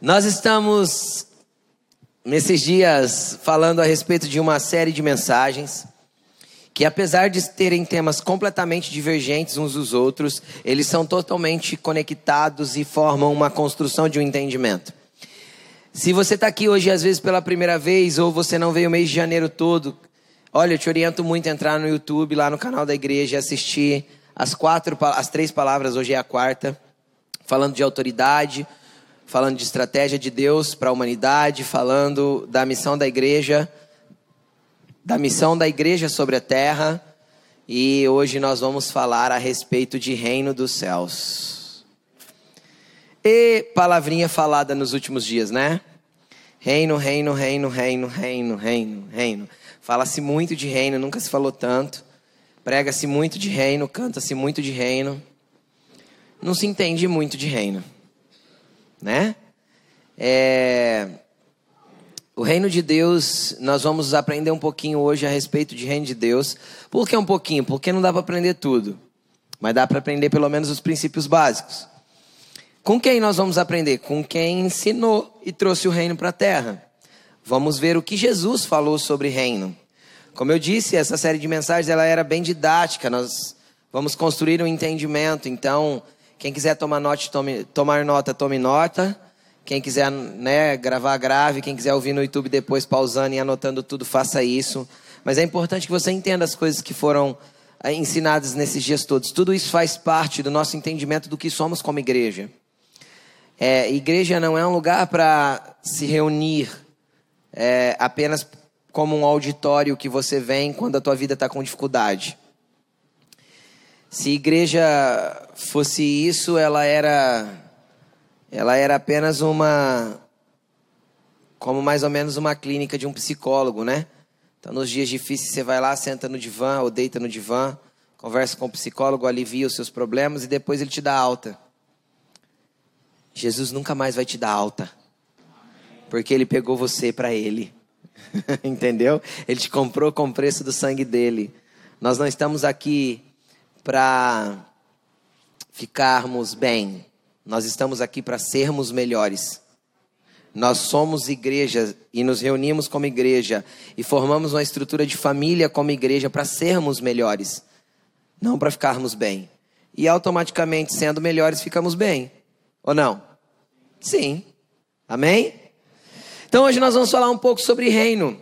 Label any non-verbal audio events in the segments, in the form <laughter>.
Nós estamos nesses dias falando a respeito de uma série de mensagens que apesar de terem temas completamente divergentes uns dos outros, eles são totalmente conectados e formam uma construção de um entendimento. Se você está aqui hoje, às vezes pela primeira vez, ou você não veio o mês de janeiro todo, olha, eu te oriento muito a entrar no YouTube, lá no canal da igreja, e assistir as quatro, as três palavras, hoje é a quarta, falando de autoridade, falando de estratégia de Deus para a humanidade, falando da missão da igreja, da missão da igreja sobre a terra. E hoje nós vamos falar a respeito de reino dos céus. E palavrinha falada nos últimos dias, né? Reino, reino, reino, reino, reino, reino, reino. Fala-se muito de reino, nunca se falou tanto. Prega-se muito de reino, canta-se muito de reino. Não se entende muito de reino né? É... O reino de Deus, nós vamos aprender um pouquinho hoje a respeito de reino de Deus. Por que um pouquinho? Porque não dá para aprender tudo, mas dá para aprender pelo menos os princípios básicos. Com quem nós vamos aprender? Com quem ensinou e trouxe o reino para a terra. Vamos ver o que Jesus falou sobre reino. Como eu disse, essa série de mensagens ela era bem didática. Nós vamos construir um entendimento. Então, quem quiser tomar nota, tome, tomar nota, tome nota. Quem quiser né, gravar, grave. Quem quiser ouvir no YouTube depois, pausando e anotando tudo, faça isso. Mas é importante que você entenda as coisas que foram eh, ensinadas nesses dias todos. Tudo isso faz parte do nosso entendimento do que somos como igreja. É, igreja não é um lugar para se reunir é, apenas como um auditório que você vem quando a tua vida está com dificuldade. Se igreja fosse isso, ela era ela era apenas uma como mais ou menos uma clínica de um psicólogo, né? Então, nos dias difíceis, você vai lá, senta no divã ou deita no divã, conversa com o psicólogo, alivia os seus problemas e depois ele te dá alta. Jesus nunca mais vai te dar alta, porque ele pegou você para ele, <laughs> entendeu? Ele te comprou com o preço do sangue dele. Nós não estamos aqui para ficarmos bem. Nós estamos aqui para sermos melhores. Nós somos igreja e nos reunimos como igreja e formamos uma estrutura de família como igreja para sermos melhores, não para ficarmos bem. E automaticamente, sendo melhores, ficamos bem. Ou não? Sim. Amém? Então hoje nós vamos falar um pouco sobre reino.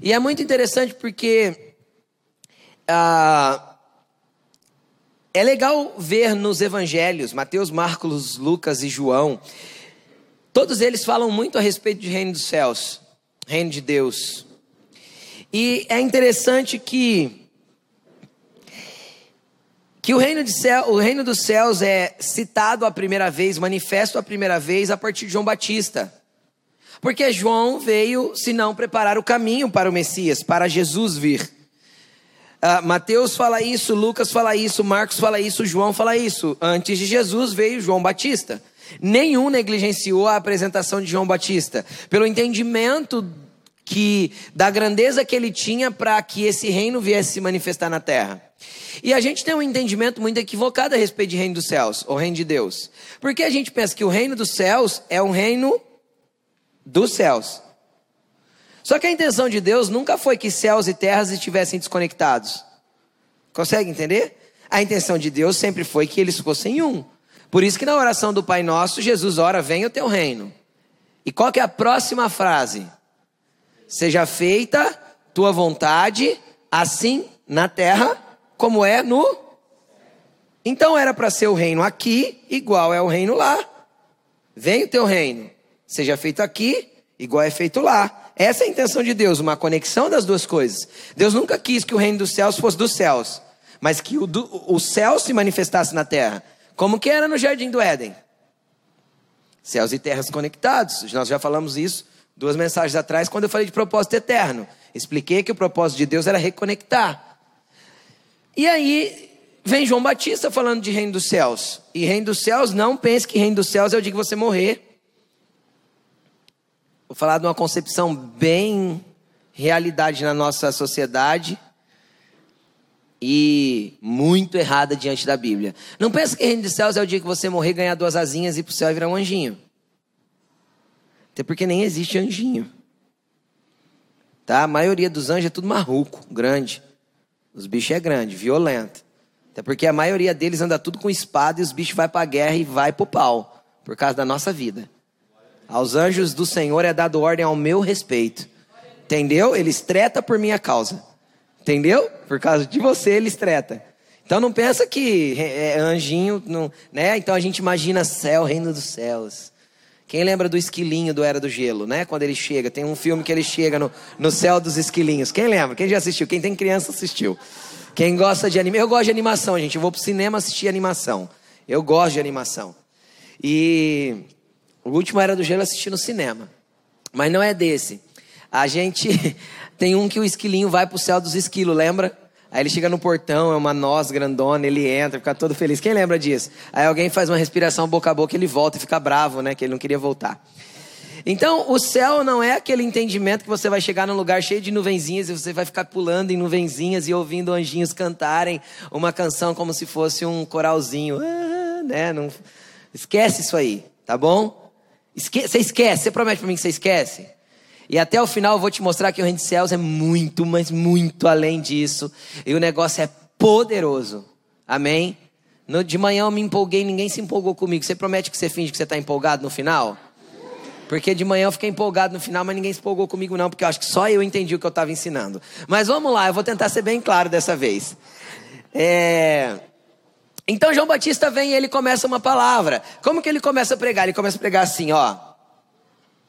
E é muito interessante porque. Ah, é legal ver nos evangelhos, Mateus, Marcos, Lucas e João, todos eles falam muito a respeito de reino dos céus, reino de Deus. E é interessante que que o reino, de céu, o reino dos céus é citado a primeira vez, manifesto a primeira vez a partir de João Batista. Porque João veio, se não preparar o caminho para o Messias, para Jesus vir. Uh, Mateus fala isso, Lucas fala isso, Marcos fala isso, João fala isso. Antes de Jesus veio João Batista. Nenhum negligenciou a apresentação de João Batista, pelo entendimento que da grandeza que ele tinha para que esse reino viesse se manifestar na terra. E a gente tem um entendimento muito equivocado a respeito de reino dos céus, ou reino de Deus. Porque a gente pensa que o reino dos céus é um reino dos céus. Só que a intenção de Deus nunca foi que céus e terras estivessem desconectados. Consegue entender? A intenção de Deus sempre foi que eles fossem um. Por isso que na oração do Pai Nosso, Jesus ora, venha o teu reino. E qual que é a próxima frase? Seja feita tua vontade, assim na terra, como é no. Então era para ser o reino aqui, igual é o reino lá. Venha o teu reino. Seja feito aqui, igual é feito lá. Essa é a intenção de Deus, uma conexão das duas coisas. Deus nunca quis que o reino dos céus fosse dos céus, mas que o, do, o céu se manifestasse na terra, como que era no jardim do Éden. Céus e terras conectados. Nós já falamos isso duas mensagens atrás, quando eu falei de propósito eterno. Expliquei que o propósito de Deus era reconectar. E aí vem João Batista falando de reino dos céus. E reino dos céus, não pense que reino dos céus é o dia que você morrer Vou falar de uma concepção bem realidade na nossa sociedade e muito errada diante da Bíblia. Não pense que reino dos céus é o dia que você morrer, ganhar duas asinhas e ir para o céu e virar um anjinho. Até porque nem existe anjinho. Tá? A maioria dos anjos é tudo marruco, grande. Os bichos é grande, violento. Até porque a maioria deles anda tudo com espada e os bichos vai para a guerra e vai pro pau, por causa da nossa vida. Aos anjos do Senhor é dado ordem ao meu respeito. Entendeu? Eles treta por minha causa. Entendeu? Por causa de você eles treta. Então não pensa que é, anjinho, não, né? Então a gente imagina céu, reino dos céus. Quem lembra do esquilinho do Era do Gelo, né? Quando ele chega, tem um filme que ele chega no, no céu dos esquilinhos. Quem lembra? Quem já assistiu? Quem tem criança assistiu. Quem gosta de anime, eu gosto de animação, gente. Eu vou pro cinema assistir animação. Eu gosto de animação. E o último Era do Gelo eu assisti no cinema. Mas não é desse. A gente <laughs> tem um que o esquilinho vai pro céu dos esquilos, lembra? Aí ele chega no portão, é uma noz grandona, ele entra, fica todo feliz. Quem lembra disso? Aí alguém faz uma respiração boca a boca, ele volta e fica bravo, né? Que ele não queria voltar. Então, o céu não é aquele entendimento que você vai chegar num lugar cheio de nuvenzinhas e você vai ficar pulando em nuvenzinhas e ouvindo anjinhos cantarem uma canção como se fosse um coralzinho. Ah, né? Não... Esquece isso aí, tá bom? Esque... Você esquece, você promete para mim que você esquece? E até o final eu vou te mostrar que o reino de céus é muito, mas muito além disso. E o negócio é poderoso. Amém? No, de manhã eu me empolguei, ninguém se empolgou comigo. Você promete que você finge que você está empolgado no final? Porque de manhã eu fiquei empolgado no final, mas ninguém se empolgou comigo não, porque eu acho que só eu entendi o que eu estava ensinando. Mas vamos lá, eu vou tentar ser bem claro dessa vez. É... Então João Batista vem e ele começa uma palavra. Como que ele começa a pregar? Ele começa a pregar assim, ó.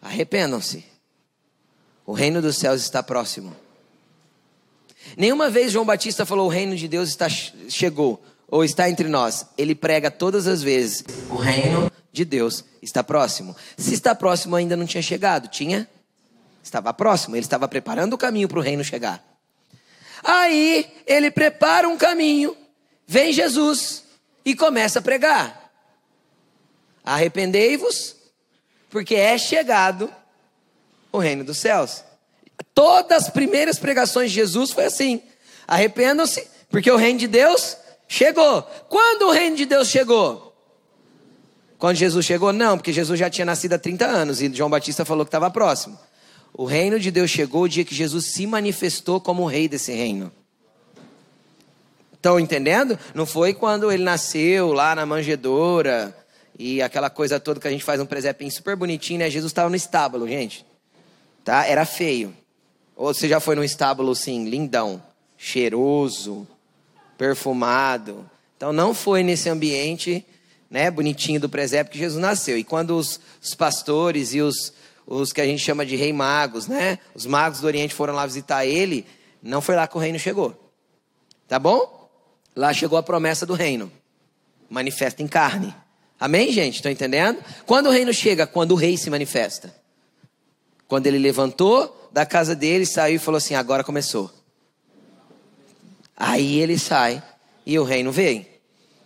Arrependam-se. O reino dos céus está próximo. Nenhuma vez João Batista falou o reino de Deus está chegou ou está entre nós. Ele prega todas as vezes. O reino de Deus está próximo. Se está próximo ainda não tinha chegado, tinha? Estava próximo, ele estava preparando o caminho para o reino chegar. Aí ele prepara um caminho, vem Jesus e começa a pregar. Arrependei-vos, porque é chegado o reino dos céus. Todas as primeiras pregações de Jesus foi assim: arrependam-se, porque o reino de Deus chegou. Quando o reino de Deus chegou? Quando Jesus chegou? Não, porque Jesus já tinha nascido há 30 anos e João Batista falou que estava próximo. O reino de Deus chegou o dia que Jesus se manifestou como o rei desse reino. Estão entendendo? Não foi quando ele nasceu lá na manjedoura e aquela coisa toda que a gente faz um presépio super bonitinho, né? Jesus estava no estábulo, gente tá? Era feio. Ou você já foi num estábulo assim, lindão, cheiroso, perfumado. Então não foi nesse ambiente, né, bonitinho do presépio que Jesus nasceu. E quando os, os pastores e os, os que a gente chama de rei magos, né, os magos do Oriente foram lá visitar ele, não foi lá que o reino chegou. Tá bom? Lá chegou a promessa do reino. Manifesta em carne. Amém, gente? Estão entendendo? Quando o reino chega? Quando o rei se manifesta. Quando ele levantou da casa dele, saiu e falou assim: agora começou. Aí ele sai e o reino vem.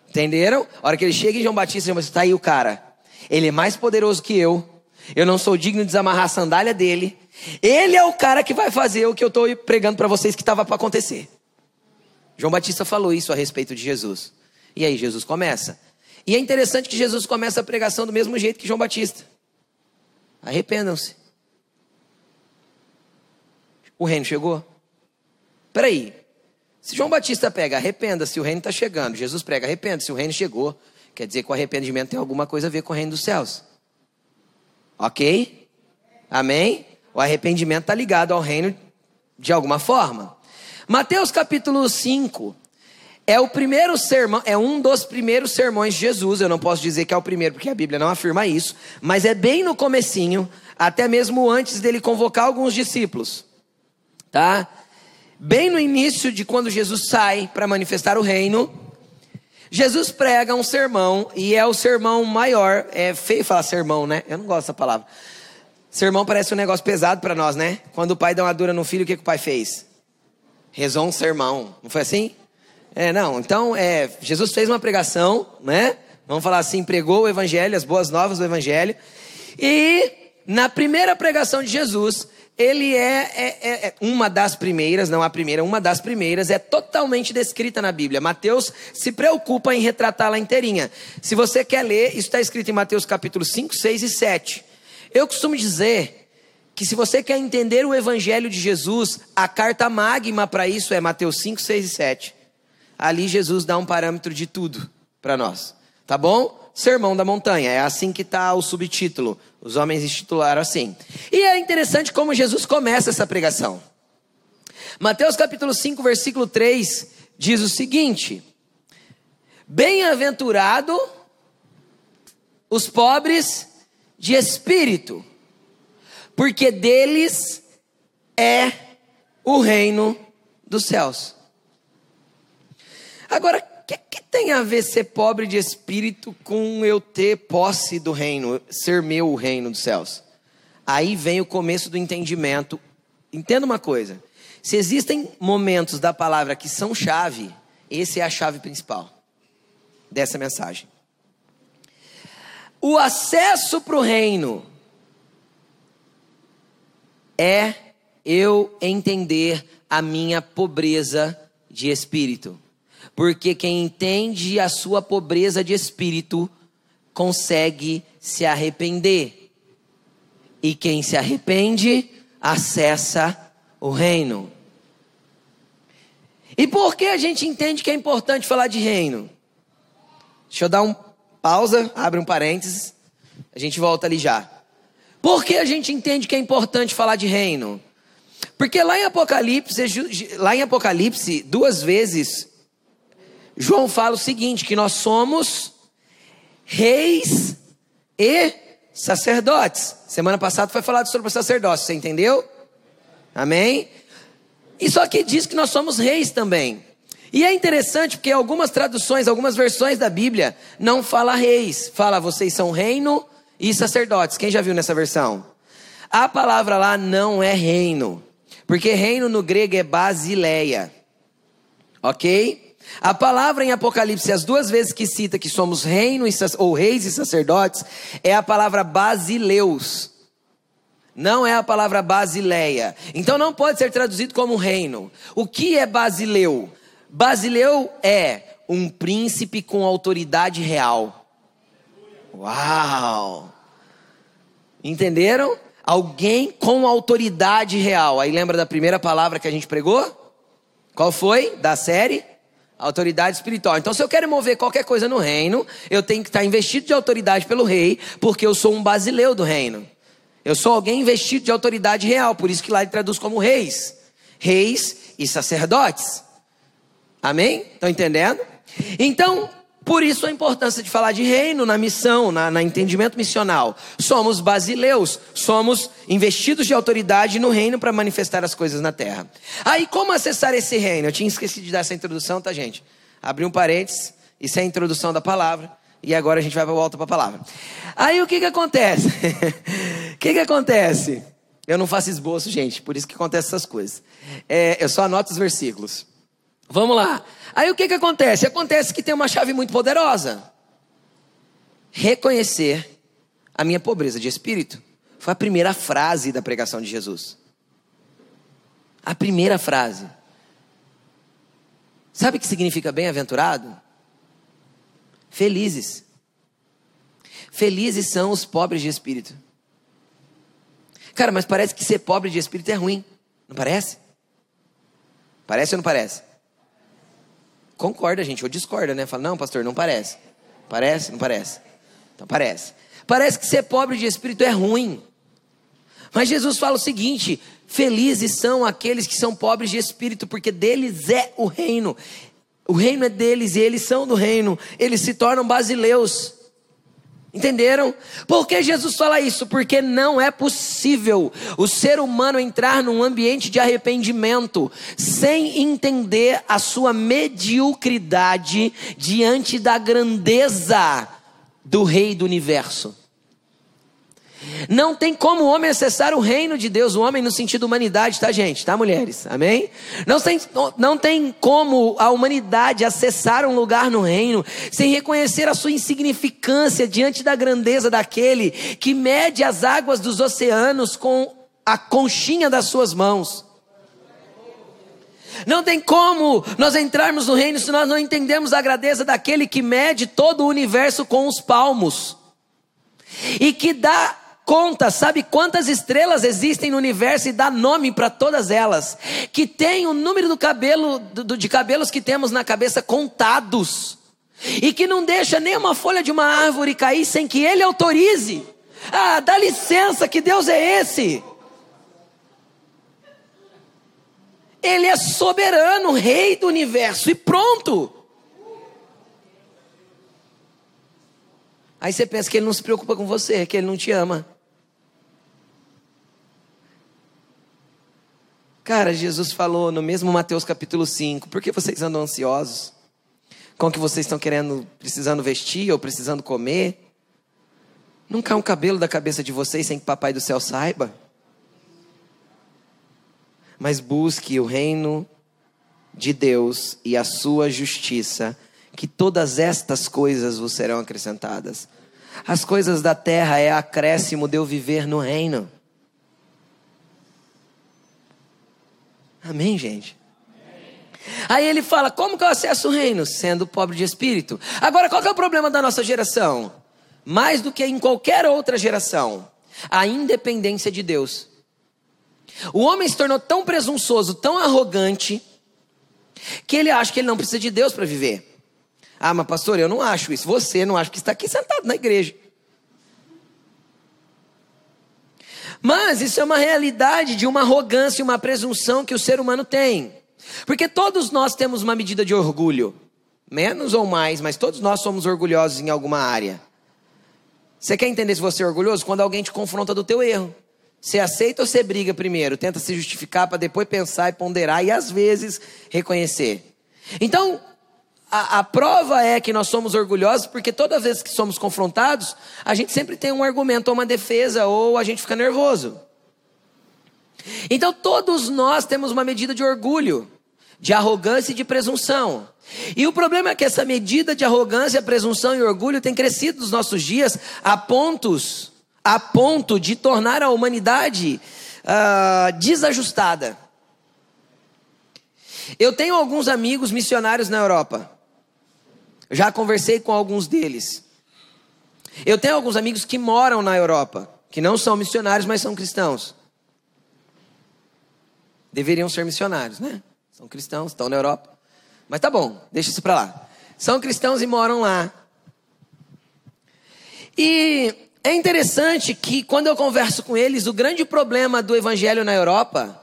Entenderam? A hora que ele chega em João Batista, Batista, está aí o cara. Ele é mais poderoso que eu. Eu não sou digno de desamarrar a sandália dele. Ele é o cara que vai fazer o que eu estou pregando para vocês que estava para acontecer. João Batista falou isso a respeito de Jesus. E aí Jesus começa. E é interessante que Jesus começa a pregação do mesmo jeito que João Batista. Arrependam-se. O reino chegou? Peraí. Se João Batista pega, arrependa-se, o reino está chegando. Jesus prega, arrependa-se, o reino chegou. Quer dizer que o arrependimento tem alguma coisa a ver com o reino dos céus. Ok? Amém? O arrependimento está ligado ao reino de alguma forma. Mateus capítulo 5 é o primeiro sermão, é um dos primeiros sermões de Jesus. Eu não posso dizer que é o primeiro, porque a Bíblia não afirma isso, mas é bem no comecinho, até mesmo antes dele convocar alguns discípulos tá? Bem no início de quando Jesus sai para manifestar o reino, Jesus prega um sermão e é o sermão maior. É feio falar sermão, né? Eu não gosto dessa palavra. Sermão parece um negócio pesado para nós, né? Quando o pai dá uma dura no filho, o que, que o pai fez? Rezou um sermão. Não foi assim? É, não. Então, é, Jesus fez uma pregação, né? Vamos falar assim, pregou o evangelho, as boas novas do evangelho. E na primeira pregação de Jesus, ele é, é, é, é, uma das primeiras, não a primeira, uma das primeiras, é totalmente descrita na Bíblia. Mateus se preocupa em retratá-la inteirinha. Se você quer ler, isso está escrito em Mateus capítulo 5, 6 e 7. Eu costumo dizer que se você quer entender o evangelho de Jesus, a carta magma para isso é Mateus 5, 6 e 7. Ali Jesus dá um parâmetro de tudo para nós. Tá bom? Sermão da Montanha, é assim que está o subtítulo. Os homens intitularam assim. E é interessante como Jesus começa essa pregação. Mateus capítulo 5, versículo 3 diz o seguinte: Bem-aventurado os pobres de espírito, porque deles é o reino dos céus. Agora, o que, que, tem a ver ser pobre de espírito com eu ter posse do reino, ser meu o reino dos céus? Aí vem o começo do entendimento. Entenda uma coisa: se existem momentos da palavra que são chave, esse é a chave principal dessa mensagem. O acesso para o reino é eu entender a minha pobreza de espírito. Porque quem entende a sua pobreza de espírito consegue se arrepender. E quem se arrepende acessa o reino. E por que a gente entende que é importante falar de reino? Deixa eu dar um Pausa, abre um parênteses, a gente volta ali já. Por que a gente entende que é importante falar de reino? Porque lá em Apocalipse, lá em Apocalipse, duas vezes, João fala o seguinte: que nós somos reis e sacerdotes. Semana passada foi falado sobre o sacerdócio, você entendeu? Amém? E só que diz que nós somos reis também. E é interessante porque algumas traduções, algumas versões da Bíblia não fala reis, fala vocês são reino e sacerdotes. Quem já viu nessa versão? A palavra lá não é reino, porque reino no grego é basileia. OK? A palavra em Apocalipse, as duas vezes que cita que somos reino ou reis e sacerdotes, é a palavra basileus. Não é a palavra basileia. Então não pode ser traduzido como reino. O que é basileu? Basileu é um príncipe com autoridade real. Uau! Entenderam? Alguém com autoridade real. Aí lembra da primeira palavra que a gente pregou? Qual foi? Da série? Autoridade espiritual. Então, se eu quero mover qualquer coisa no reino, eu tenho que estar investido de autoridade pelo rei, porque eu sou um basileu do reino. Eu sou alguém investido de autoridade real, por isso que lá ele traduz como reis. Reis e sacerdotes. Amém? Estão entendendo? Então, por isso a importância de falar de reino na missão, na, na, entendimento missional. Somos basileus, somos investidos de autoridade no reino para manifestar as coisas na terra. Aí, como acessar esse reino? Eu tinha esquecido de dar essa introdução, tá, gente? Abri um parênteses, isso é a introdução da palavra. E agora a gente vai para volta para a palavra. Aí o que que acontece? <laughs> O que que acontece? Eu não faço esboço, gente, por isso que acontece essas coisas. É, eu só anoto os versículos. Vamos lá. Aí o que, que acontece? Acontece que tem uma chave muito poderosa: reconhecer a minha pobreza de espírito. Foi a primeira frase da pregação de Jesus. A primeira frase. Sabe o que significa bem-aventurado? Felizes. Felizes são os pobres de espírito. Cara, mas parece que ser pobre de espírito é ruim. Não parece? Parece ou não parece? Concorda, gente, ou discorda, né? Fala, não, pastor, não parece. Parece? Não parece? Então parece. Parece que ser pobre de espírito é ruim. Mas Jesus fala o seguinte: felizes são aqueles que são pobres de espírito, porque deles é o reino. O reino é deles e eles são do reino. Eles se tornam basileus. Entenderam? Por que Jesus fala isso? Porque não é possível o ser humano entrar num ambiente de arrependimento sem entender a sua mediocridade diante da grandeza do Rei do universo. Não tem como o homem acessar o reino de Deus, o homem no sentido humanidade, tá, gente? Tá, mulheres? Amém? Não tem, não tem como a humanidade acessar um lugar no reino sem reconhecer a sua insignificância diante da grandeza daquele que mede as águas dos oceanos com a conchinha das suas mãos. Não tem como nós entrarmos no reino se nós não entendemos a grandeza daquele que mede todo o universo com os palmos e que dá conta, sabe quantas estrelas existem no universo e dá nome para todas elas, que tem o número do cabelo, do, de cabelos que temos na cabeça contados, e que não deixa nenhuma folha de uma árvore cair sem que ele autorize. Ah, dá licença, que Deus é esse? Ele é soberano, rei do universo e pronto. Aí você pensa que ele não se preocupa com você, que ele não te ama. Cara, Jesus falou no mesmo Mateus capítulo 5: por que vocês andam ansiosos? Com o que vocês estão querendo, precisando vestir ou precisando comer? Não cai um cabelo da cabeça de vocês sem que Papai do céu saiba? Mas busque o reino de Deus e a sua justiça, que todas estas coisas vos serão acrescentadas. As coisas da terra é acréscimo de eu viver no reino. Amém, gente? Aí ele fala: como que eu acesso o reino? Sendo pobre de espírito. Agora, qual é o problema da nossa geração? Mais do que em qualquer outra geração, a independência de Deus. O homem se tornou tão presunçoso, tão arrogante, que ele acha que ele não precisa de Deus para viver. Ah, mas pastor, eu não acho isso. Você não acha que está aqui sentado na igreja. Mas isso é uma realidade de uma arrogância e uma presunção que o ser humano tem. Porque todos nós temos uma medida de orgulho. Menos ou mais, mas todos nós somos orgulhosos em alguma área. Você quer entender se você é orgulhoso? Quando alguém te confronta do teu erro. Você aceita ou você briga primeiro? Tenta se justificar para depois pensar e ponderar e às vezes reconhecer. Então, a, a, prova é que nós somos orgulhosos porque toda vez que somos confrontados, a gente sempre tem um argumento ou uma defesa, ou a gente fica nervoso. Então todos nós temos uma medida de orgulho, de arrogância e de presunção. E o problema é que essa medida de arrogância, presunção e orgulho tem crescido nos nossos dias a pontos, a ponto de tornar a humanidade uh, desajustada. Eu tenho alguns amigos missionários na Europa. Já conversei com alguns deles. Eu tenho alguns amigos que moram na Europa, que não são missionários, mas são cristãos. Deveriam ser missionários, né? São cristãos, estão na Europa. Mas tá bom, deixa isso para lá. São cristãos e moram lá. E é interessante que quando eu converso com eles, o grande problema do evangelho na Europa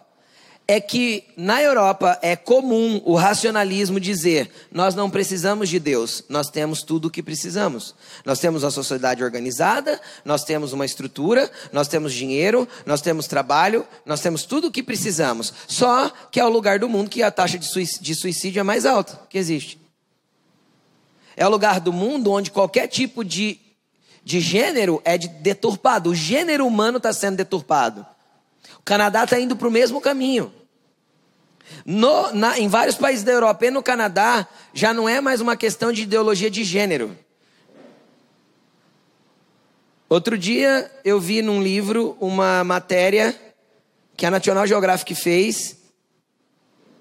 é que na Europa é comum o racionalismo dizer: nós não precisamos de Deus, nós temos tudo o que precisamos. Nós temos uma sociedade organizada, nós temos uma estrutura, nós temos dinheiro, nós temos trabalho, nós temos tudo o que precisamos. Só que é o lugar do mundo que a taxa de suicídio é mais alta que existe. É o lugar do mundo onde qualquer tipo de, de gênero é de deturpado. O gênero humano está sendo deturpado. O Canadá está indo para o mesmo caminho. No, na, em vários países da Europa e no Canadá, já não é mais uma questão de ideologia de gênero. Outro dia eu vi num livro uma matéria que a National Geographic fez.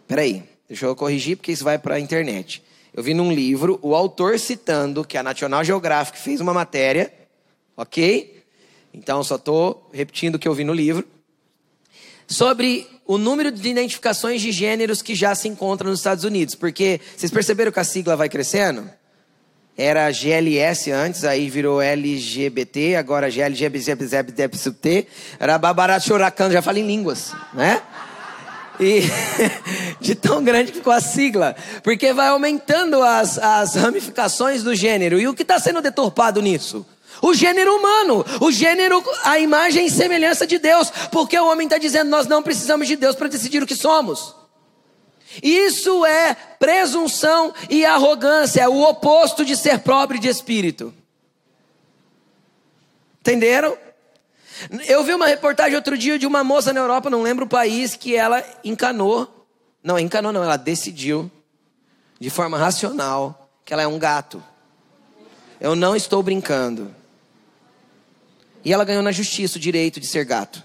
Peraí, deixa eu corrigir porque isso vai para a internet. Eu vi num livro o autor citando que a National Geographic fez uma matéria, ok? Então só estou repetindo o que eu vi no livro sobre o número de identificações de gêneros que já se encontram nos Estados Unidos. Porque vocês perceberam que a sigla vai crescendo? Era GLS antes, aí virou LGBT, agora GLGBZBZBT. Era Babarachoracano, já fala em línguas, né? E <laughs> de tão grande que ficou a sigla. Porque vai aumentando as, as ramificações do gênero. E o que está sendo deturpado nisso? O gênero humano, o gênero, a imagem e semelhança de Deus, porque o homem está dizendo nós não precisamos de Deus para decidir o que somos. Isso é presunção e arrogância, é o oposto de ser pobre de espírito. Entenderam? Eu vi uma reportagem outro dia de uma moça na Europa, não lembro o país, que ela encanou, não, encanou não, ela decidiu, de forma racional, que ela é um gato. Eu não estou brincando. E ela ganhou na justiça o direito de ser gato.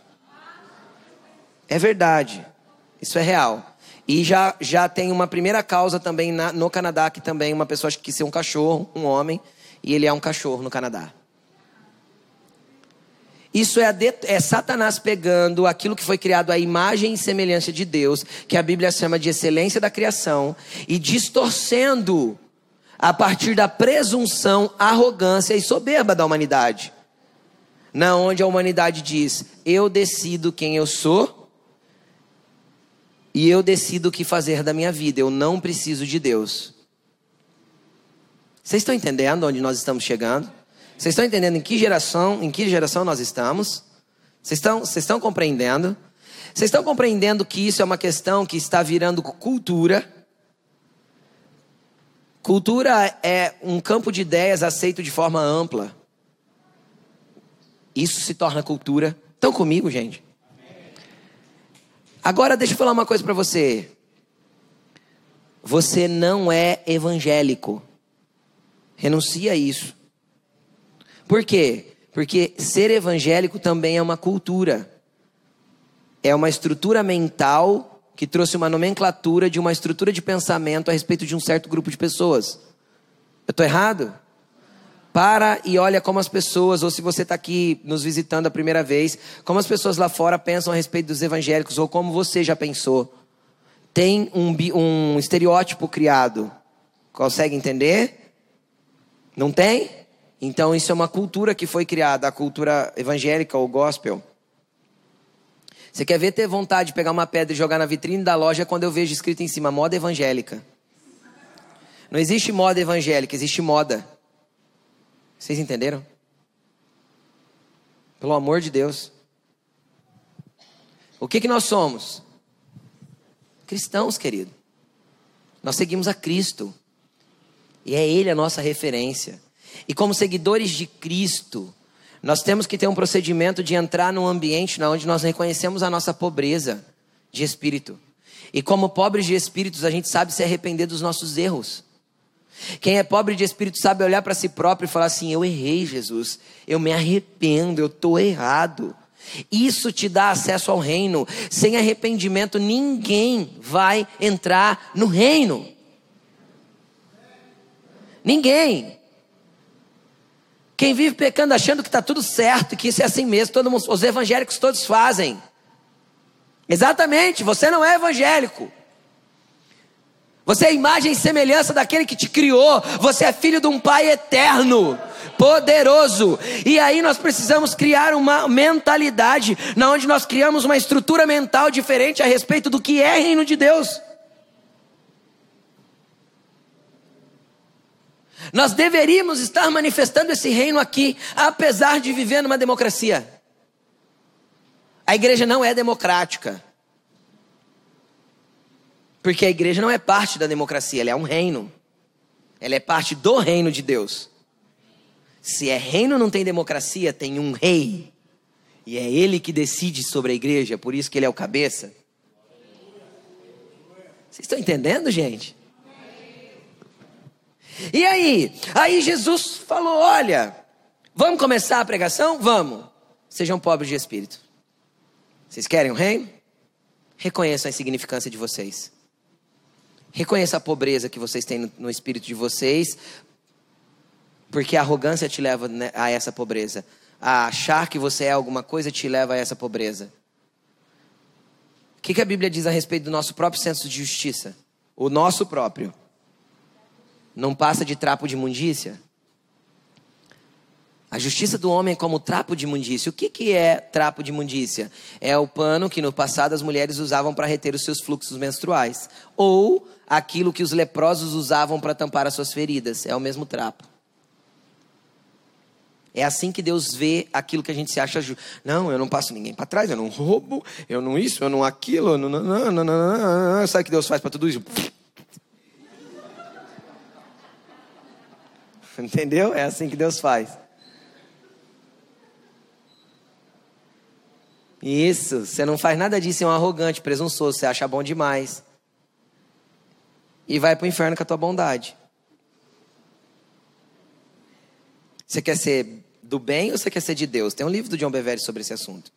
É verdade. Isso é real. E já, já tem uma primeira causa também na, no Canadá, que também uma pessoa quis ser um cachorro, um homem, e ele é um cachorro no Canadá. Isso é, de, é, Satanás pegando aquilo que foi criado à imagem e semelhança de Deus, que a Bíblia chama de excelência da criação, e distorcendo a partir da presunção, arrogância e soberba da humanidade. Na onde a humanidade diz: Eu decido quem eu sou e eu decido o que fazer da minha vida, eu não preciso de Deus. Vocês estão entendendo onde nós estamos chegando? Vocês estão entendendo em que geração, em que geração nós estamos? Vocês estão, vocês estão compreendendo? Vocês estão compreendendo que isso é uma questão que está virando cultura? Cultura é um campo de ideias aceito de forma ampla. Isso se torna cultura. Estão comigo, gente? Agora deixa eu falar uma coisa para você. Você não é evangélico. Renuncia a isso. Por quê? Porque ser evangélico também é uma cultura. É uma estrutura mental que trouxe uma nomenclatura de uma estrutura de pensamento a respeito de um certo grupo de pessoas. Eu estou errado? Para e olha como as pessoas, ou se você está aqui nos visitando a primeira vez, como as pessoas lá fora pensam a respeito dos evangélicos, ou como você já pensou. Tem um, um estereótipo criado. Consegue entender? Não tem? Então, isso é uma cultura que foi criada, a cultura evangélica ou gospel. Você quer ver ter vontade de pegar uma pedra e jogar na vitrine da loja quando eu vejo escrito em cima moda evangélica? Não existe moda evangélica, existe moda. Vocês entenderam? Pelo amor de Deus. O que, que nós somos? Cristãos, querido. Nós seguimos a Cristo. E é Ele a nossa referência. E como seguidores de Cristo, nós temos que ter um procedimento de entrar num ambiente onde nós reconhecemos a nossa pobreza de espírito. E como pobres de espíritos, a gente sabe se arrepender dos nossos erros. Quem é pobre de espírito sabe olhar para si próprio e falar assim: Eu errei, Jesus, eu me arrependo, eu estou errado. Isso te dá acesso ao reino. Sem arrependimento, ninguém vai entrar no reino. Ninguém. Quem vive pecando achando que está tudo certo, que isso é assim mesmo, todo mundo, os evangélicos todos fazem. Exatamente, você não é evangélico. Você é imagem e semelhança daquele que te criou. Você é filho de um Pai eterno, poderoso. E aí nós precisamos criar uma mentalidade, na onde nós criamos uma estrutura mental diferente a respeito do que é reino de Deus. Nós deveríamos estar manifestando esse reino aqui, apesar de viver numa democracia. A igreja não é democrática. Porque a igreja não é parte da democracia, ela é um reino. Ela é parte do reino de Deus. Se é reino, não tem democracia, tem um rei. E é ele que decide sobre a igreja, por isso que ele é o cabeça. Vocês estão entendendo, gente? E aí? Aí Jesus falou: Olha, vamos começar a pregação? Vamos. Sejam pobres de espírito. Vocês querem o reino? Reconheçam a insignificância de vocês. Reconheça a pobreza que vocês têm no, espírito de vocês, porque a arrogância te leva né, a essa pobreza. A achar que você é alguma coisa te leva a essa pobreza. O que, que a Bíblia diz a respeito do nosso próprio senso de justiça? O nosso próprio não passa de trapo de imundícia? A justiça do homem é como trapo de imundícia. O que, que é trapo de imundícia? É o pano que no passado as mulheres usavam para reter os seus fluxos menstruais. Ou aquilo que os leprosos usavam para tampar as suas feridas. É o mesmo trapo. É assim que Deus vê aquilo que a gente se acha justo. Não, eu não passo ninguém para trás, eu não roubo, eu não isso, eu não aquilo, eu não, não, não, não, não, não. Sabe o que Deus faz para tudo isso? <laughs> Entendeu? É assim que Deus faz. Isso, você não faz nada disso, é um arrogante, presunçoso, você acha bom demais. E vai para o inferno com a tua bondade. Você quer ser do bem ou você quer ser de Deus? Tem um livro do John Bevere sobre esse assunto.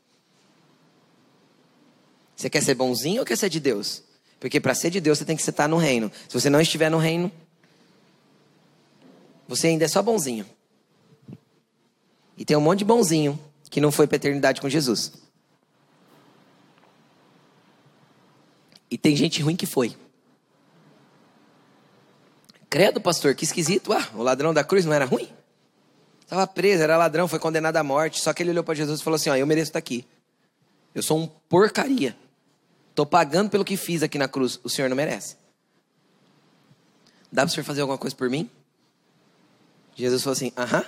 Você quer ser bonzinho ou quer ser de Deus? Porque para ser de Deus você tem que estar no reino. Se você não estiver no reino, você ainda é só bonzinho. E tem um monte de bonzinho que não foi para eternidade com Jesus. E tem gente ruim que foi. Credo, pastor, que esquisito. Ah, o ladrão da cruz não era ruim? Estava preso, era ladrão, foi condenado à morte. Só que ele olhou para Jesus e falou assim: Ó, eu mereço estar aqui. Eu sou um porcaria. Estou pagando pelo que fiz aqui na cruz. O senhor não merece. Dá para o senhor fazer alguma coisa por mim? Jesus falou assim: aham.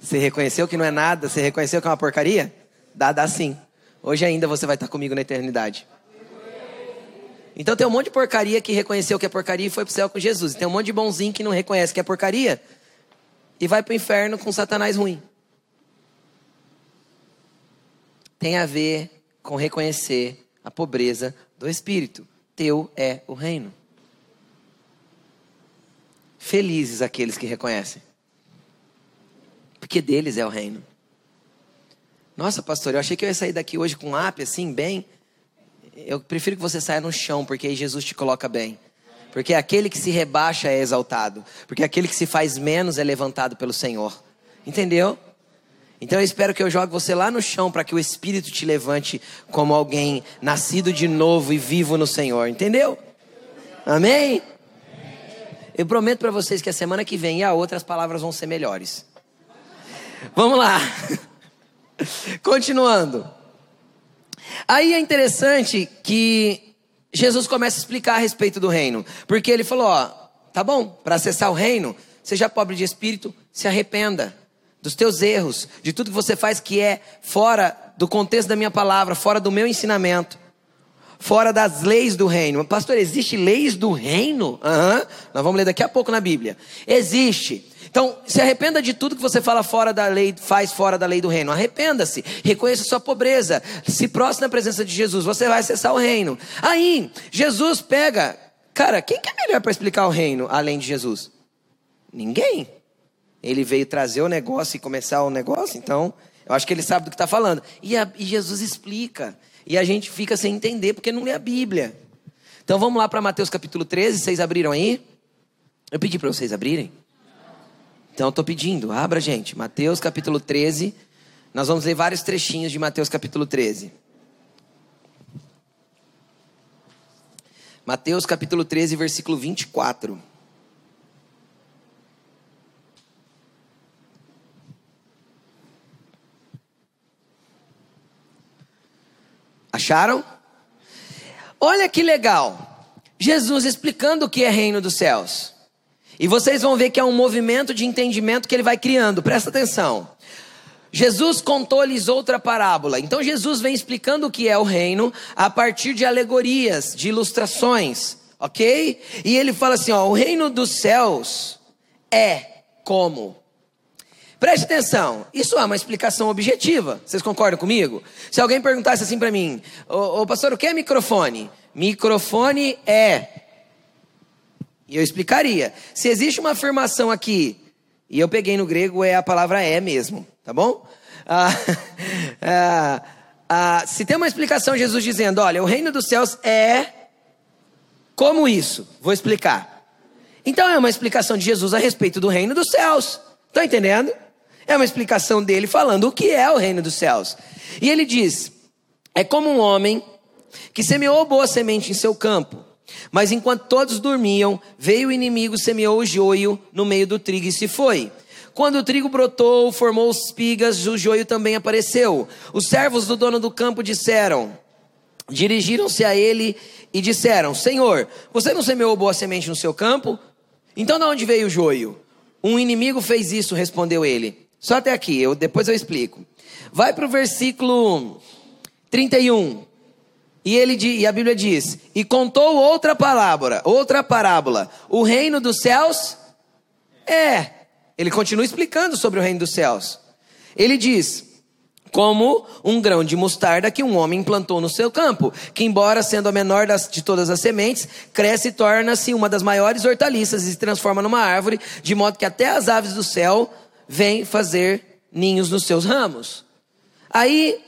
Você reconheceu que não é nada? Você reconheceu que é uma porcaria? Dá, dá sim. Hoje ainda você vai estar comigo na eternidade. Então tem um monte de porcaria que reconheceu que é porcaria e foi pro céu com Jesus. Tem um monte de bonzinho que não reconhece que é porcaria e vai pro inferno com Satanás ruim. Tem a ver com reconhecer a pobreza do Espírito. Teu é o reino. Felizes aqueles que reconhecem. Porque deles é o reino. Nossa, pastor, eu achei que eu ia sair daqui hoje com um app assim, bem. Eu prefiro que você saia no chão, porque aí Jesus te coloca bem. Porque aquele que se rebaixa é exaltado. Porque aquele que se faz menos é levantado pelo Senhor. Entendeu? Então eu espero que eu jogue você lá no chão para que o Espírito te levante como alguém nascido de novo e vivo no Senhor. Entendeu? Amém? Eu prometo para vocês que a semana que vem e a outra as palavras vão ser melhores. Vamos lá. <laughs> Continuando. Aí é interessante que Jesus começa a explicar a respeito do reino, porque ele falou: ó, tá bom, para acessar o reino, seja pobre de espírito, se arrependa dos teus erros, de tudo que você faz que é fora do contexto da minha palavra, fora do meu ensinamento, fora das leis do reino. Pastor, existe leis do reino? Uhum. Nós vamos ler daqui a pouco na Bíblia. Existe. Então, se arrependa de tudo que você fala fora da lei, faz fora da lei do reino. Arrependa-se, reconheça sua pobreza, se prostre na presença de Jesus, você vai acessar o reino. Aí, Jesus pega, cara, quem que é melhor para explicar o reino além de Jesus? Ninguém. Ele veio trazer o negócio e começar o negócio, então, eu acho que ele sabe do que está falando. E, a, e Jesus explica. E a gente fica sem entender porque não lê a Bíblia. Então vamos lá para Mateus capítulo 13, vocês abriram aí? Eu pedi para vocês abrirem. Então eu estou pedindo, abra gente, Mateus capítulo 13. Nós vamos ler vários trechinhos de Mateus capítulo 13. Mateus capítulo 13, versículo 24. Acharam? Olha que legal. Jesus explicando o que é reino dos céus. E vocês vão ver que é um movimento de entendimento que ele vai criando. Presta atenção. Jesus contou-lhes outra parábola. Então Jesus vem explicando o que é o reino a partir de alegorias, de ilustrações, ok? E ele fala assim: ó, o reino dos céus é como. Preste atenção, isso é uma explicação objetiva. Vocês concordam comigo? Se alguém perguntasse assim para mim, ô, ô pastor, o que é microfone? Microfone é e eu explicaria. Se existe uma afirmação aqui, e eu peguei no grego, é a palavra é mesmo, tá bom? Ah, ah, <laughs> ah, se tem uma explicação, Jesus dizendo: olha, o reino dos céus é como isso? Vou explicar. Então é uma explicação de Jesus a respeito do reino dos céus. Está entendendo? É uma explicação dele falando o que é o reino dos céus. E ele diz: é como um homem que semeou boa semente em seu campo. Mas enquanto todos dormiam, veio o inimigo, semeou o joio no meio do trigo e se foi. Quando o trigo brotou, formou espigas, o joio também apareceu. Os servos do dono do campo disseram, dirigiram-se a ele e disseram: Senhor, você não semeou boa semente no seu campo? Então de onde veio o joio? Um inimigo fez isso, respondeu ele. Só até aqui, eu, depois eu explico. Vai para o versículo 31. E, ele, e a Bíblia diz: E contou outra parábola, outra parábola. O reino dos céus é. Ele continua explicando sobre o reino dos céus. Ele diz: como um grão de mostarda que um homem plantou no seu campo, que, embora sendo a menor das, de todas as sementes, cresce e torna-se uma das maiores hortaliças e se transforma numa árvore, de modo que até as aves do céu vêm fazer ninhos nos seus ramos. Aí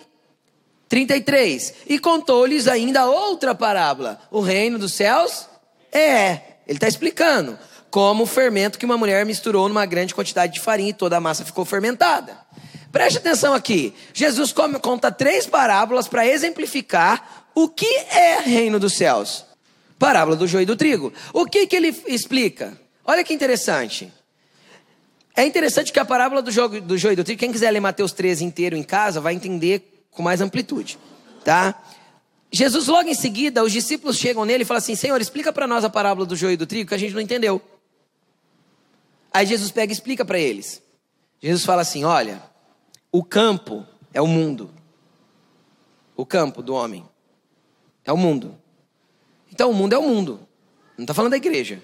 33. E contou-lhes ainda outra parábola. O reino dos céus é. Ele está explicando como o fermento que uma mulher misturou numa grande quantidade de farinha e toda a massa ficou fermentada. Preste atenção aqui. Jesus come, conta três parábolas para exemplificar o que é reino dos céus. Parábola do joio e do trigo. O que, que ele explica? Olha que interessante. É interessante que a parábola do, jogo, do joio e do trigo, quem quiser ler Mateus 13 inteiro em casa, vai entender com mais amplitude. Tá? Jesus, logo em seguida, os discípulos chegam nele e falam assim: Senhor, explica para nós a parábola do joio e do trigo que a gente não entendeu. Aí Jesus pega e explica para eles. Jesus fala assim: Olha, o campo é o mundo. O campo do homem é o mundo. Então o mundo é o mundo. Não está falando da igreja.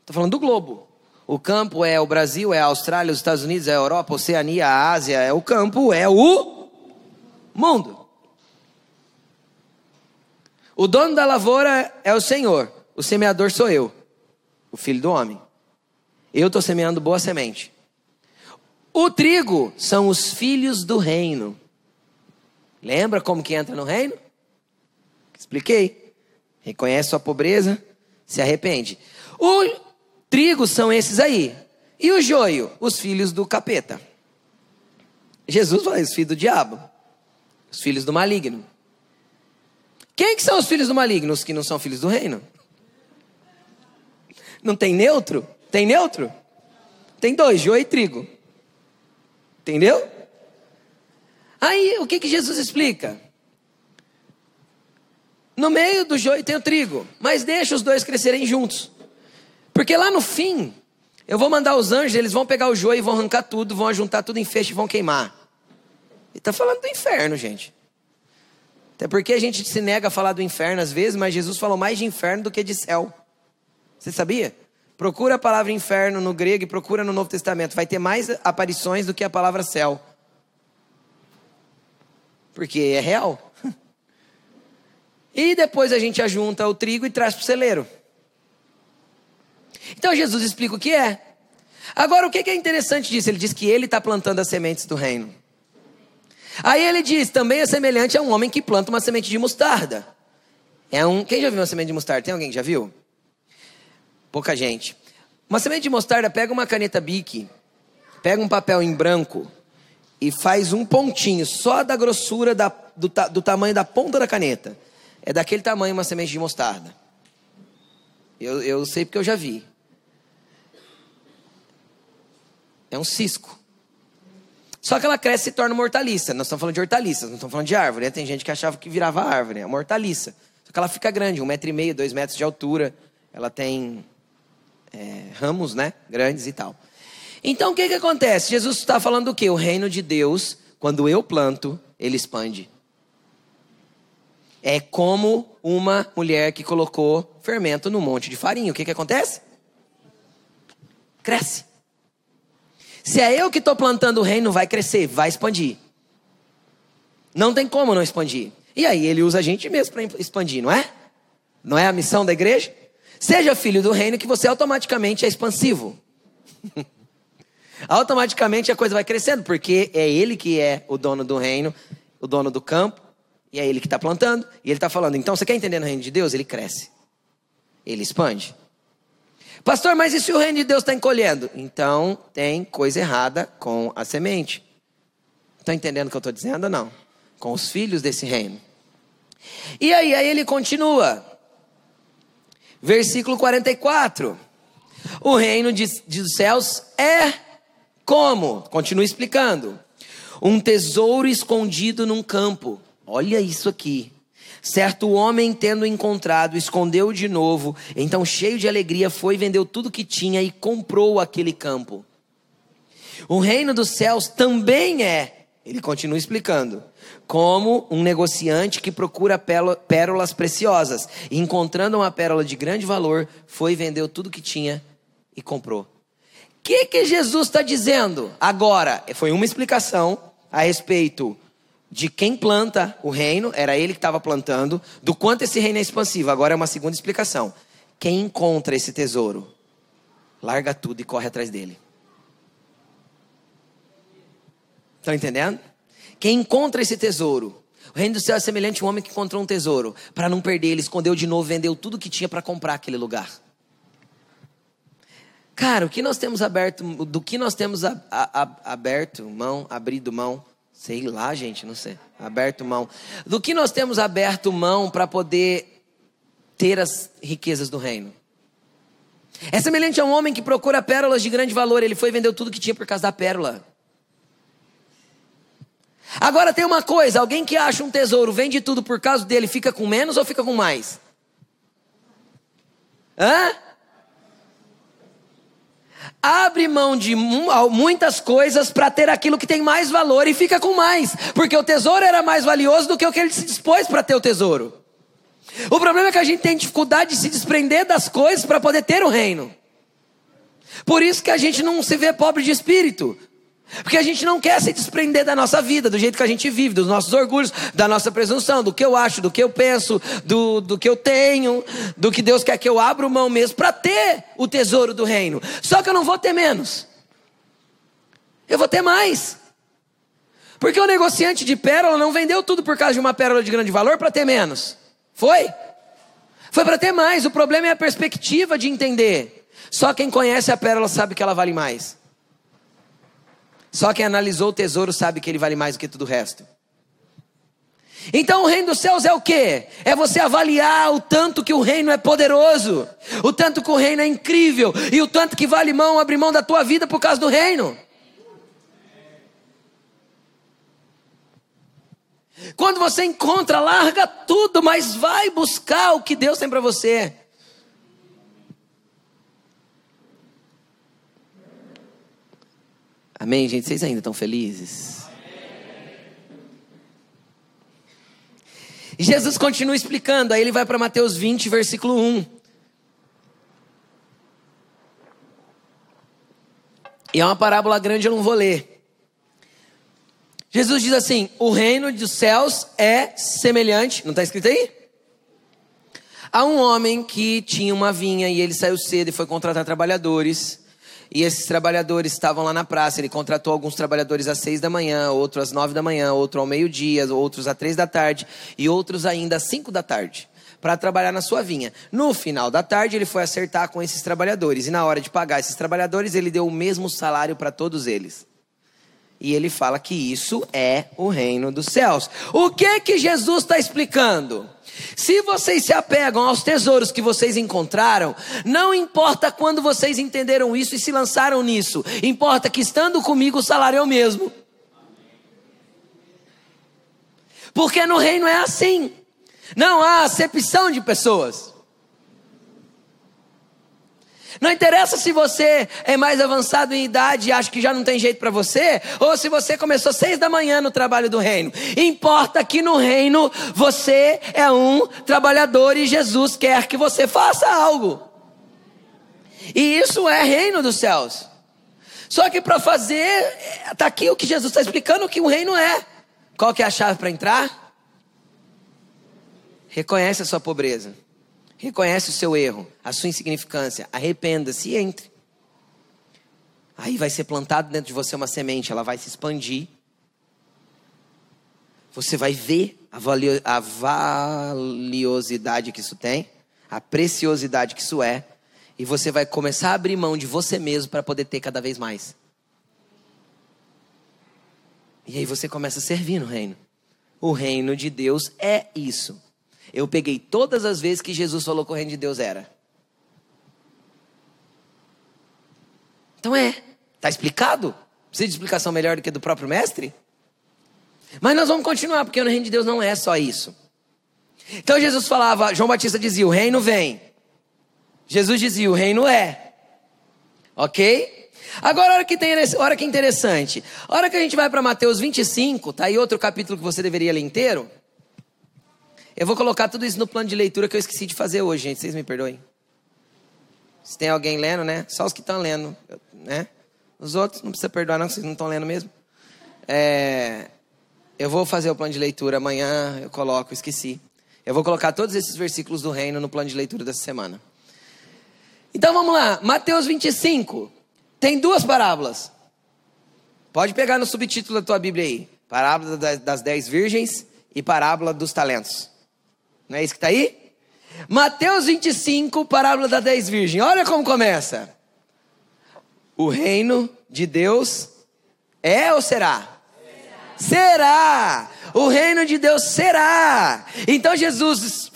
Está falando do globo. O campo é o Brasil, é a Austrália, os Estados Unidos, é a Europa, a Oceania, a Ásia. É o campo, é o mundo. O dono da lavoura é o Senhor, o semeador sou eu, o filho do homem. Eu estou semeando boa semente. O trigo são os filhos do reino. Lembra como que entra no reino? Expliquei. Reconhece sua pobreza, se arrepende. O trigo são esses aí. E o joio? Os filhos do capeta. Jesus fala, os filhos do diabo. Os filhos do maligno. Quem que são os filhos do maligno? Os que não são filhos do reino. Não tem neutro? Tem neutro? Tem dois, joio e trigo. Entendeu? Aí, o que, que Jesus explica? No meio do joio tem o trigo, mas deixa os dois crescerem juntos. Porque lá no fim, eu vou mandar os anjos, eles vão pegar o joio e vão arrancar tudo, vão juntar tudo em feixe e vão queimar. Está falando do inferno, gente. Até porque a gente se nega a falar do inferno às vezes, mas Jesus falou mais de inferno do que de céu. Você sabia? Procura a palavra inferno no grego e procura no Novo Testamento. Vai ter mais aparições do que a palavra céu. Porque é real. <laughs> E depois a gente ajunta o trigo e traz para o celeiro. Então Jesus explica o que é. Agora, o que é interessante disso? Ele diz que ele está plantando as sementes do reino. Aí ele diz: também é semelhante a um homem que planta uma semente de mostarda. É um. Quem já viu uma semente de mostarda? Tem alguém que já viu? Pouca gente. Uma semente de mostarda pega uma caneta bique, pega um papel em branco e faz um pontinho só da grossura da, do, do tamanho da ponta da caneta. É daquele tamanho uma semente de mostarda. Eu, eu sei porque eu já vi. É um cisco. Só que ela cresce e se torna uma hortaliça. Nós estamos falando de hortaliças, não estamos falando de árvore. Tem gente que achava que virava árvore, é uma hortaliça. Só que ela fica grande, um metro e meio, dois metros de altura. Ela tem é, ramos, né, grandes e tal. Então o que que acontece? Jesus está falando do que? O reino de Deus, quando eu planto, ele expande. É como uma mulher que colocou fermento no monte de farinha. O que que acontece? Cresce. Se é eu que estou plantando o reino, vai crescer, vai expandir. Não tem como não expandir. E aí ele usa a gente mesmo para expandir, não é? Não é a missão da igreja? Seja filho do reino que você automaticamente é expansivo. <laughs> automaticamente a coisa vai crescendo, porque é ele que é o dono do reino, o dono do campo, e é ele que está plantando, e ele está falando. Então, você quer entender no reino de Deus? Ele cresce, ele expande. Pastor, mas e se o reino de Deus está encolhendo? Então tem coisa errada com a semente. Está entendendo o que eu estou dizendo ou não? Com os filhos desse reino. E aí, aí ele continua. Versículo 44. O reino de, de dos céus é como? Continua explicando. Um tesouro escondido num campo. Olha isso aqui. Certo homem, tendo encontrado, escondeu de novo. Então, cheio de alegria, foi, vendeu tudo que tinha e comprou aquele campo. O reino dos céus também é, ele continua explicando, como um negociante que procura pérolas preciosas. E encontrando uma pérola de grande valor, foi, vendeu tudo que tinha e comprou. O que, que Jesus está dizendo agora? Foi uma explicação a respeito de quem planta o reino, era ele que estava plantando, do quanto esse reino é expansivo. Agora é uma segunda explicação. Quem encontra esse tesouro, larga tudo e corre atrás dele. Estão entendendo? Quem encontra esse tesouro, o reino do céu é semelhante a um homem que encontrou um tesouro. Para não perder, ele escondeu de novo, vendeu tudo que tinha para comprar aquele lugar. Cara, o que nós temos aberto, do que nós temos a, a, a, aberto mão, abrido mão, Sei lá, gente, não sei. Aberto mão. Do que nós temos aberto mão para poder ter as riquezas do reino? É semelhante a um homem que procura pérolas de grande valor. Ele foi e vendeu tudo que tinha por causa da pérola. Agora tem uma coisa: alguém que acha um tesouro, vende tudo por causa dele, fica com menos ou fica com mais? Hã? Abre mão de muitas coisas para ter aquilo que tem mais valor e fica com mais, porque o tesouro era mais valioso do que o que ele se dispôs para ter o tesouro. O problema é que a gente tem dificuldade de se desprender das coisas para poder ter o reino. Por isso que a gente não se vê pobre de espírito. Porque a gente não quer se desprender da nossa vida, do jeito que a gente vive, dos nossos orgulhos, da nossa presunção, do que eu acho, do que eu penso, do, do que eu tenho, do que Deus quer que eu abra mão mesmo para ter o tesouro do reino. Só que eu não vou ter menos, eu vou ter mais. Porque o negociante de pérola não vendeu tudo por causa de uma pérola de grande valor para ter menos. Foi? Foi para ter mais. O problema é a perspectiva de entender. Só quem conhece a pérola sabe que ela vale mais. Só quem analisou o tesouro sabe que ele vale mais do que tudo o resto. Então o reino dos céus é o que? É você avaliar o tanto que o reino é poderoso, o tanto que o reino é incrível e o tanto que vale mão abrir mão da tua vida por causa do reino. Quando você encontra, larga tudo, mas vai buscar o que Deus tem para você. Amém, gente? Vocês ainda estão felizes? Jesus continua explicando, aí ele vai para Mateus 20, versículo 1. E é uma parábola grande, eu não vou ler. Jesus diz assim: o reino dos céus é semelhante, não está escrito aí? A um homem que tinha uma vinha e ele saiu cedo e foi contratar trabalhadores. E esses trabalhadores estavam lá na praça. Ele contratou alguns trabalhadores às seis da manhã, outros às nove da manhã, outro ao meio-dia, outros às três da tarde e outros ainda às cinco da tarde para trabalhar na sua vinha. No final da tarde, ele foi acertar com esses trabalhadores e na hora de pagar esses trabalhadores, ele deu o mesmo salário para todos eles. E ele fala que isso é o reino dos céus. O que que Jesus está explicando? Se vocês se apegam aos tesouros que vocês encontraram, não importa quando vocês entenderam isso e se lançaram nisso, importa que estando comigo o salário é o mesmo. Porque no reino é assim, não há acepção de pessoas. Não interessa se você é mais avançado em idade e acha que já não tem jeito para você, ou se você começou seis da manhã no trabalho do reino. Importa que no reino você é um trabalhador e Jesus quer que você faça algo. E isso é reino dos céus. Só que para fazer, está aqui o que Jesus está explicando o que o reino é. Qual que é a chave para entrar? Reconhece a sua pobreza. Reconhece o seu erro, a sua insignificância, arrependa-se e entre. Aí vai ser plantado dentro de você uma semente, ela vai se expandir. Você vai ver a, valio, a valiosidade que isso tem, a preciosidade que isso é, e você vai começar a abrir mão de você mesmo para poder ter cada vez mais. E aí você começa a servir no reino. O reino de Deus é isso. Eu peguei todas as vezes que Jesus falou que o reino de Deus era. Então é, está explicado? Precisa de explicação melhor do que do próprio mestre? Mas nós vamos continuar, porque no reino de Deus não é só isso. Então Jesus falava, João Batista dizia: o reino vem. Jesus dizia: o reino é. Ok? Agora, olha que, tem, olha que interessante. A hora que a gente vai para Mateus 25, tá aí outro capítulo que você deveria ler inteiro. Eu vou colocar tudo isso no plano de leitura que eu esqueci de fazer hoje, gente. Vocês me perdoem. Se tem alguém lendo, né? Só os que estão lendo, né? Os outros não precisa perdoar, não, vocês não estão lendo mesmo. É... Eu vou fazer o plano de leitura amanhã, eu coloco, esqueci. Eu vou colocar todos esses versículos do reino no plano de leitura dessa semana. Então vamos lá, Mateus 25. Tem duas parábolas. Pode pegar no subtítulo da tua Bíblia aí. Parábola das dez virgens e parábola dos talentos. Não é isso que está aí? Mateus 25, parábola da dez virgens. Olha como começa. O reino de Deus é ou será? Será. O reino de Deus será. Então Jesus,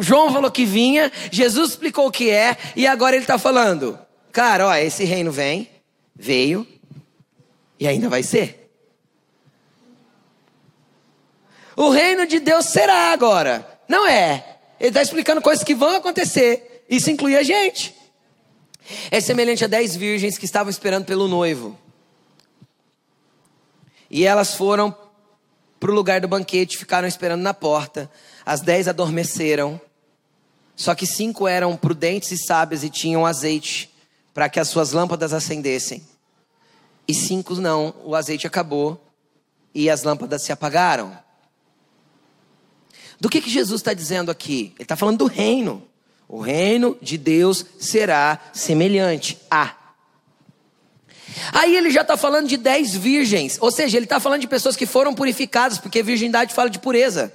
João falou que vinha, Jesus explicou o que é, e agora ele está falando: cara, ó, esse reino vem, veio, e ainda vai ser. O reino de Deus será agora. Não é. Ele está explicando coisas que vão acontecer. Isso inclui a gente. É semelhante a dez virgens que estavam esperando pelo noivo. E elas foram para o lugar do banquete, ficaram esperando na porta. As dez adormeceram. Só que cinco eram prudentes e sábias e tinham azeite para que as suas lâmpadas acendessem. E cinco não, o azeite acabou e as lâmpadas se apagaram. Do que, que Jesus está dizendo aqui? Ele está falando do reino. O reino de Deus será semelhante a. Aí ele já está falando de dez virgens, ou seja, ele está falando de pessoas que foram purificadas, porque virgindade fala de pureza.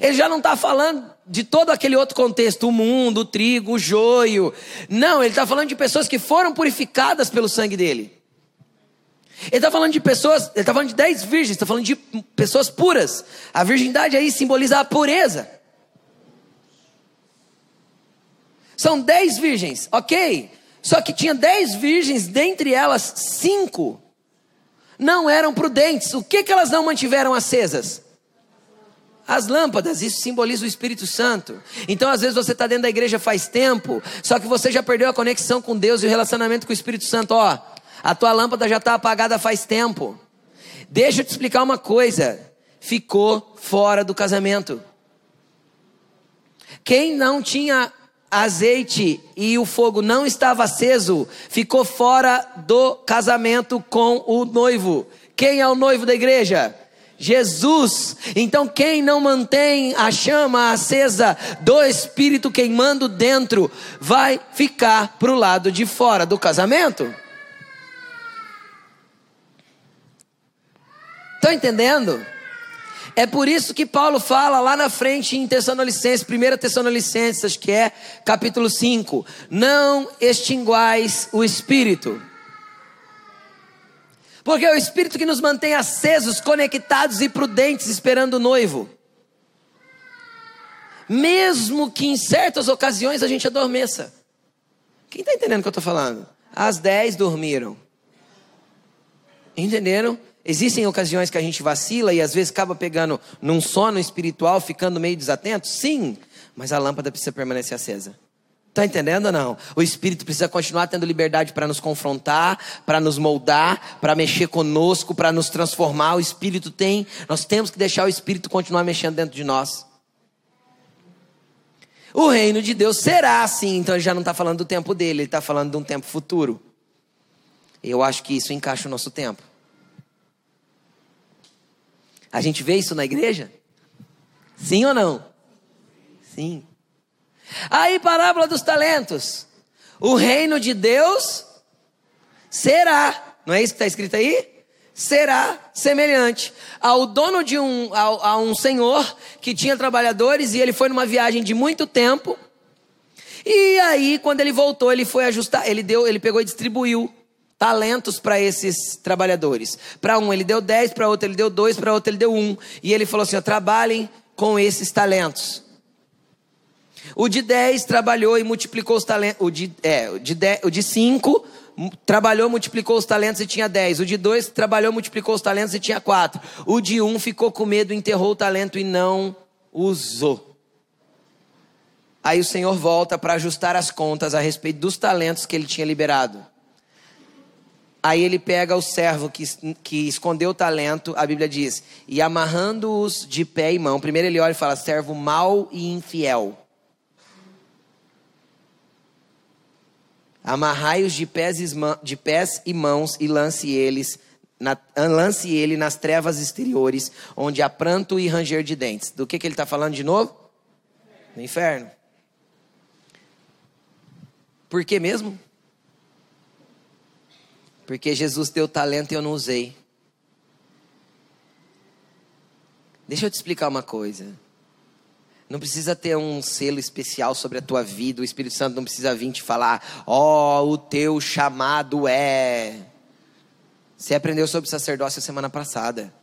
Ele já não está falando de todo aquele outro contexto, o mundo, o trigo, o joio. Não, ele está falando de pessoas que foram purificadas pelo sangue dele. Ele está falando de pessoas, ele está falando de dez virgens, está falando de pessoas puras. A virgindade aí simboliza a pureza. São dez virgens, ok. Só que tinha dez virgens, dentre elas cinco não eram prudentes. O que, que elas não mantiveram acesas? As lâmpadas, isso simboliza o Espírito Santo. Então, às vezes, você está dentro da igreja faz tempo, só que você já perdeu a conexão com Deus e o relacionamento com o Espírito Santo. Ó, a tua lâmpada já está apagada faz tempo. Deixa eu te explicar uma coisa. Ficou fora do casamento. Quem não tinha azeite e o fogo não estava aceso, ficou fora do casamento com o noivo. Quem é o noivo da igreja? Jesus. Então, quem não mantém a chama acesa do Espírito queimando dentro, vai ficar para o lado de fora do casamento. Estão entendendo? É por isso que Paulo fala lá na frente em Tessalonicenses, 1 Tessalonicenses, acho que é capítulo 5: Não extinguais o espírito. Porque é o espírito que nos mantém acesos, conectados e prudentes, esperando o noivo. Mesmo que em certas ocasiões a gente adormeça. Quem está entendendo o que eu estou falando? As dez dormiram. Entenderam? Existem ocasiões que a gente vacila e às vezes acaba pegando num sono espiritual, ficando meio desatento? Sim, mas a lâmpada precisa permanecer acesa. Está entendendo ou não? O Espírito precisa continuar tendo liberdade para nos confrontar, para nos moldar, para mexer conosco, para nos transformar. O Espírito tem, nós temos que deixar o Espírito continuar mexendo dentro de nós. O reino de Deus será assim, então ele já não está falando do tempo dele, ele está falando de um tempo futuro. Eu acho que isso encaixa o nosso tempo. A gente vê isso na igreja? Sim ou não? Sim. Aí, parábola dos talentos. O reino de Deus será, não é isso que está escrito aí? Será semelhante ao dono de um, ao, a um senhor que tinha trabalhadores e ele foi numa viagem de muito tempo. E aí, quando ele voltou, ele foi ajustar, ele deu, ele pegou e distribuiu talentos para esses trabalhadores. Para um ele deu dez, para outro ele deu dois, para outro ele deu um. E ele falou assim: trabalhem com esses talentos. O de dez trabalhou e multiplicou os talentos. O de, é, o de, dez, o de cinco trabalhou, multiplicou os talentos e tinha dez. O de dois trabalhou, multiplicou os talentos e tinha quatro. O de um ficou com medo, enterrou o talento e não usou. Aí o Senhor volta para ajustar as contas a respeito dos talentos que ele tinha liberado. Aí ele pega o servo que, que escondeu o talento, a Bíblia diz, e amarrando-os de pé e mão. Primeiro ele olha e fala: servo mau e infiel. Amarrai-os de de pés e mãos e lance eles na, lance ele nas trevas exteriores, onde há pranto e ranger de dentes. Do que, que ele está falando de novo? No inferno. Por que mesmo? Porque Jesus deu talento e eu não usei. Deixa eu te explicar uma coisa. Não precisa ter um selo especial sobre a tua vida. O Espírito Santo não precisa vir te falar: Ó, oh, o teu chamado é. Você aprendeu sobre sacerdócio semana passada.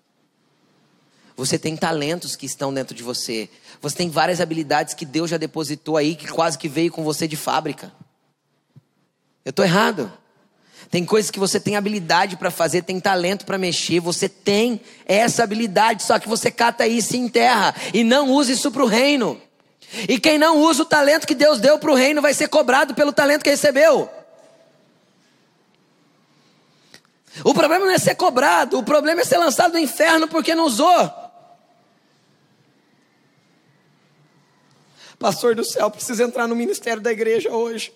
Você tem talentos que estão dentro de você. Você tem várias habilidades que Deus já depositou aí, que quase que veio com você de fábrica. Eu estou errado. Tem coisas que você tem habilidade para fazer, tem talento para mexer, você tem essa habilidade, só que você cata isso e enterra e não usa isso para o reino. E quem não usa o talento que Deus deu para o reino vai ser cobrado pelo talento que recebeu. O problema não é ser cobrado, o problema é ser lançado no inferno porque não usou. Pastor do céu, precisa entrar no ministério da igreja hoje.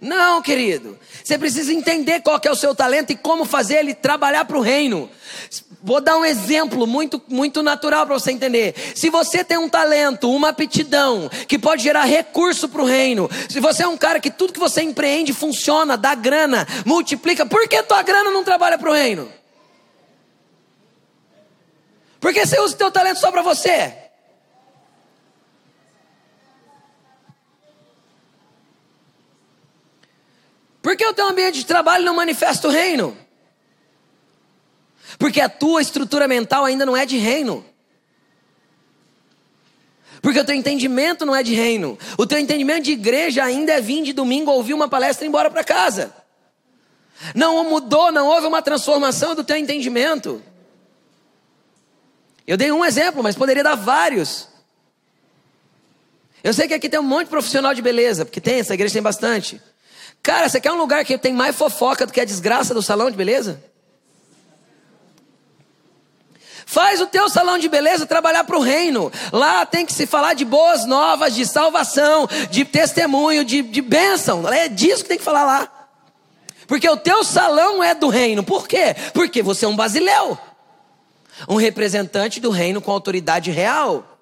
Não, querido. Você precisa entender qual é o seu talento e como fazer ele trabalhar para o reino. Vou dar um exemplo muito, muito natural para você entender. Se você tem um talento, uma aptidão que pode gerar recurso para o reino, se você é um cara que tudo que você empreende funciona, dá grana, multiplica, por que tua grana não trabalha para o reino? Por que você usa o teu talento só para você? Por que o teu ambiente de trabalho não manifesta o reino? Porque a tua estrutura mental ainda não é de reino. Porque o teu entendimento não é de reino. O teu entendimento de igreja ainda é vir de domingo, ouvir uma palestra e ir embora para casa. Não mudou, não houve uma transformação do teu entendimento. Eu dei um exemplo, mas poderia dar vários. Eu sei que aqui tem um monte de profissional de beleza, porque tem, essa igreja tem bastante. Cara, você quer um lugar que tem mais fofoca do que a desgraça do salão de beleza? Faz o teu salão de beleza trabalhar para o reino. Lá tem que se falar de boas novas, de salvação, de testemunho, de, de bênção. É disso que tem que falar lá. Porque o teu salão é do reino. Por quê? Porque você é um basileu. Um representante do reino com autoridade real.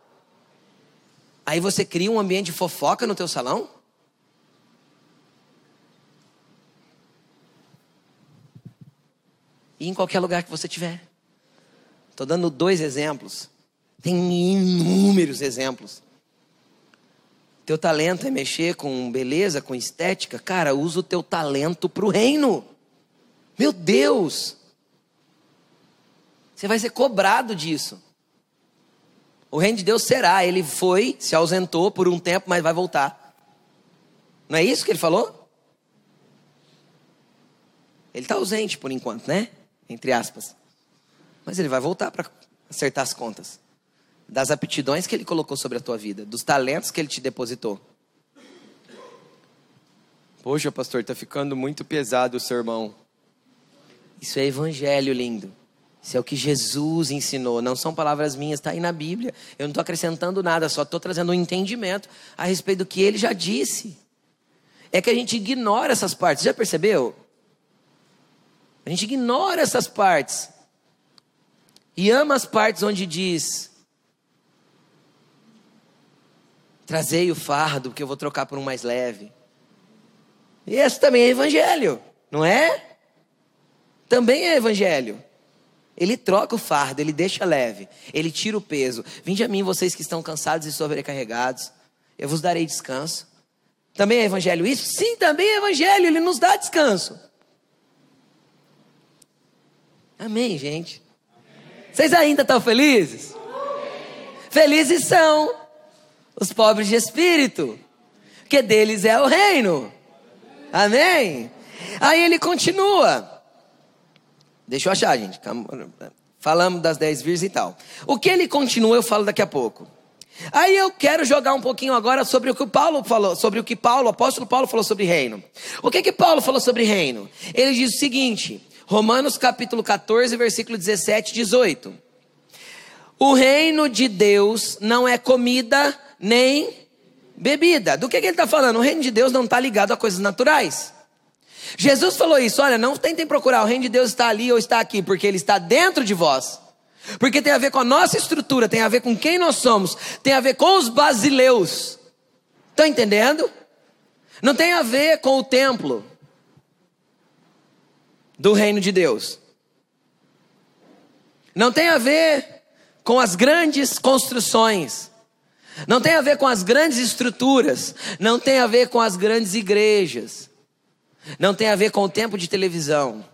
Aí você cria um ambiente de fofoca no teu salão? E em qualquer lugar que você estiver. Estou dando dois exemplos. Tem inúmeros exemplos. Teu talento é mexer com beleza, com estética. Cara, usa o teu talento para o reino. Meu Deus! Você vai ser cobrado disso. O reino de Deus será. Ele foi, se ausentou por um tempo, mas vai voltar. Não é isso que ele falou? Ele está ausente por enquanto, né? Entre aspas. Mas ele vai voltar para acertar as contas das aptidões que ele colocou sobre a tua vida, dos talentos que ele te depositou. Poxa, pastor, está ficando muito pesado o sermão. Isso é evangelho lindo. Isso é o que Jesus ensinou, não são palavras minhas, está aí na Bíblia. Eu não estou acrescentando nada, só estou trazendo um entendimento a respeito do que ele já disse. É que a gente ignora essas partes, já percebeu? A gente ignora essas partes. E ama as partes onde diz: Trazei o fardo, que eu vou trocar por um mais leve. E esse também é evangelho, não é? Também é evangelho. Ele troca o fardo, ele deixa leve, ele tira o peso. Vinde a mim, vocês que estão cansados e sobrecarregados, eu vos darei descanso. Também é evangelho isso? Sim, também é evangelho, ele nos dá descanso. Amém, gente? Vocês ainda estão felizes? Felizes são os pobres de espírito, porque deles é o reino. Amém? Aí ele continua. Deixa eu achar, gente. Falamos das dez vírgulas e tal. O que ele continua, eu falo daqui a pouco. Aí eu quero jogar um pouquinho agora sobre o que o Paulo falou, sobre o que Paulo, o apóstolo Paulo falou sobre reino. O que que Paulo falou sobre reino? Ele diz o seguinte: Romanos capítulo 14, versículo 17 e 18. O reino de Deus não é comida nem bebida. Do que, que ele está falando? O reino de Deus não está ligado a coisas naturais. Jesus falou isso: olha, não tentem procurar, o reino de Deus está ali ou está aqui, porque ele está dentro de vós. Porque tem a ver com a nossa estrutura, tem a ver com quem nós somos, tem a ver com os basileus. Estão entendendo? Não tem a ver com o templo do reino de Deus. Não tem a ver com as grandes construções. Não tem a ver com as grandes estruturas. Não tem a ver com as grandes igrejas. Não tem a ver com o tempo de televisão.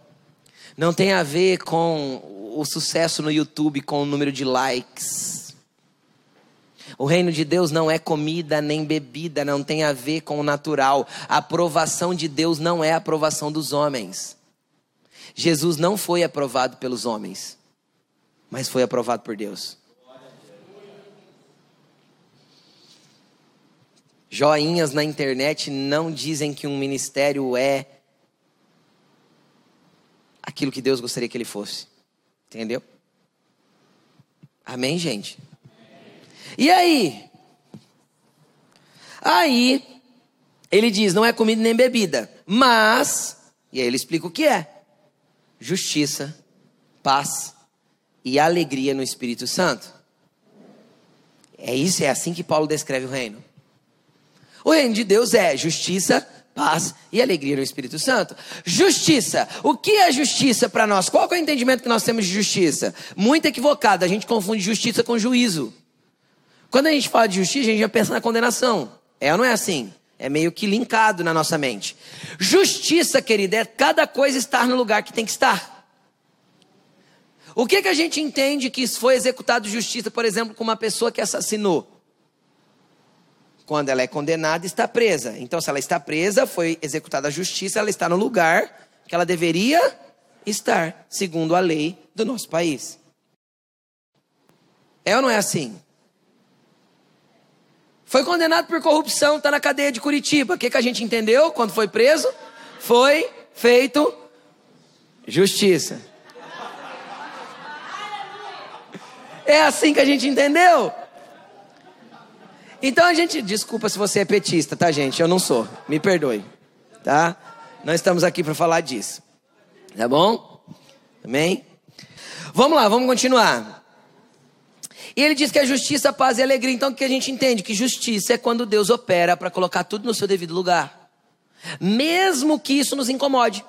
Não tem a ver com o sucesso no YouTube, com o número de likes. O reino de Deus não é comida nem bebida, não tem a ver com o natural. A aprovação de Deus não é a aprovação dos homens. Jesus não foi aprovado pelos homens, mas foi aprovado por Deus. Joinhas na internet não dizem que um ministério é aquilo que Deus gostaria que ele fosse. Entendeu? Amém, gente? E aí? Aí, ele diz: não é comida nem bebida, mas, e aí ele explica o que é: justiça, paz e alegria no Espírito Santo. É isso, é assim que Paulo descreve o reino. O reino de Deus é justiça, paz e alegria no Espírito Santo. Justiça. O que é justiça para nós? Qual é o entendimento que nós temos de justiça? Muito equivocado. A gente confunde justiça com juízo. Quando a gente fala de justiça, a gente já pensa na condenação. É ou não é assim? É meio que linkado na nossa mente. Justiça, querida, é cada coisa estar no lugar que tem que estar. O que, que a gente entende que foi executado justiça, por exemplo, com uma pessoa que assassinou? Quando ela é condenada, está presa. Então, se ela está presa, foi executada a justiça, ela está no lugar que ela deveria estar, segundo a lei do nosso país. É ou não é assim? Foi condenado por corrupção, está na cadeia de Curitiba. O que, que a gente entendeu quando foi preso? Foi feito justiça. É assim que a gente entendeu. Então a gente, desculpa se você é petista, tá, gente? Eu não sou. Me perdoe, tá? Nós estamos aqui para falar disso. Tá bom? Amém? Vamos lá, vamos continuar. E ele diz que a justiça, paz e alegria. Então o que a gente entende? Que justiça é quando Deus opera para colocar tudo no seu devido lugar. Mesmo que isso nos incomode.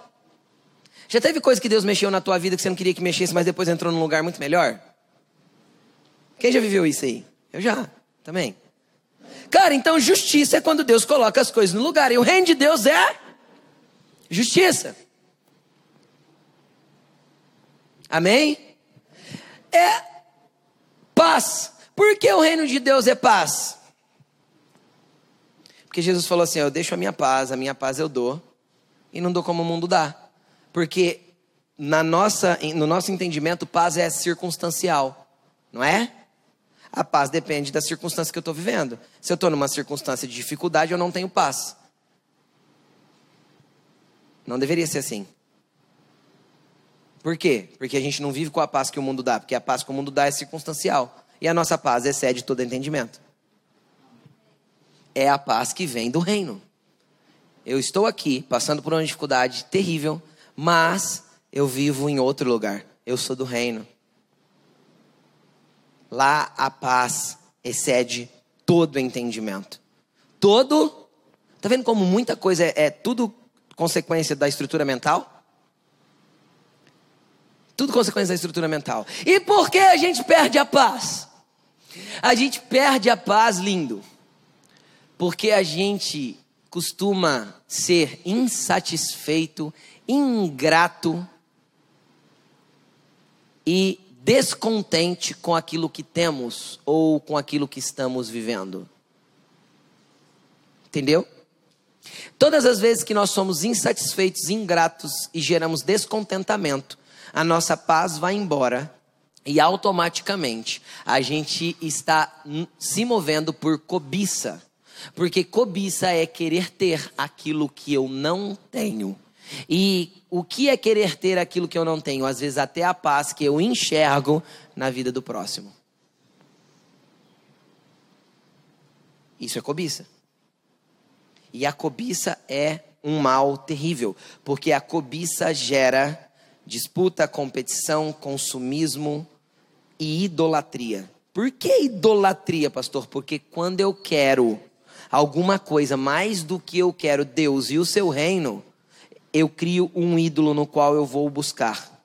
Já teve coisa que Deus mexeu na tua vida que você não queria que mexesse, mas depois entrou num lugar muito melhor? Quem já viveu isso aí? Eu já, também. Cara, então justiça é quando Deus coloca as coisas no lugar. E o reino de Deus é justiça. Amém? É paz. Por que o reino de Deus é paz? Porque Jesus falou assim: Eu deixo a minha paz, a minha paz eu dou, e não dou como o mundo dá. Porque na nossa, no nosso entendimento, paz é circunstancial, não é? A paz depende da circunstância que eu estou vivendo. Se eu estou numa circunstância de dificuldade, eu não tenho paz. Não deveria ser assim. Por quê? Porque a gente não vive com a paz que o mundo dá, porque a paz que o mundo dá é circunstancial. E a nossa paz excede todo entendimento. É a paz que vem do reino. Eu estou aqui passando por uma dificuldade terrível, mas eu vivo em outro lugar. Eu sou do reino. Lá a paz excede todo entendimento. Todo. Tá vendo como muita coisa é, é tudo consequência da estrutura mental? Tudo consequência da estrutura mental. E por que a gente perde a paz? A gente perde a paz, lindo. Porque a gente costuma ser insatisfeito, ingrato e descontente com aquilo que temos ou com aquilo que estamos vivendo. Entendeu? Todas as vezes que nós somos insatisfeitos, ingratos e geramos descontentamento, a nossa paz vai embora e automaticamente a gente está se movendo por cobiça. Porque cobiça é querer ter aquilo que eu não tenho. E o que é querer ter aquilo que eu não tenho? Às vezes, até a paz que eu enxergo na vida do próximo. Isso é cobiça. E a cobiça é um mal terrível, porque a cobiça gera disputa, competição, consumismo e idolatria. Por que idolatria, pastor? Porque quando eu quero alguma coisa mais do que eu quero Deus e o seu reino, eu crio um ídolo no qual eu vou buscar.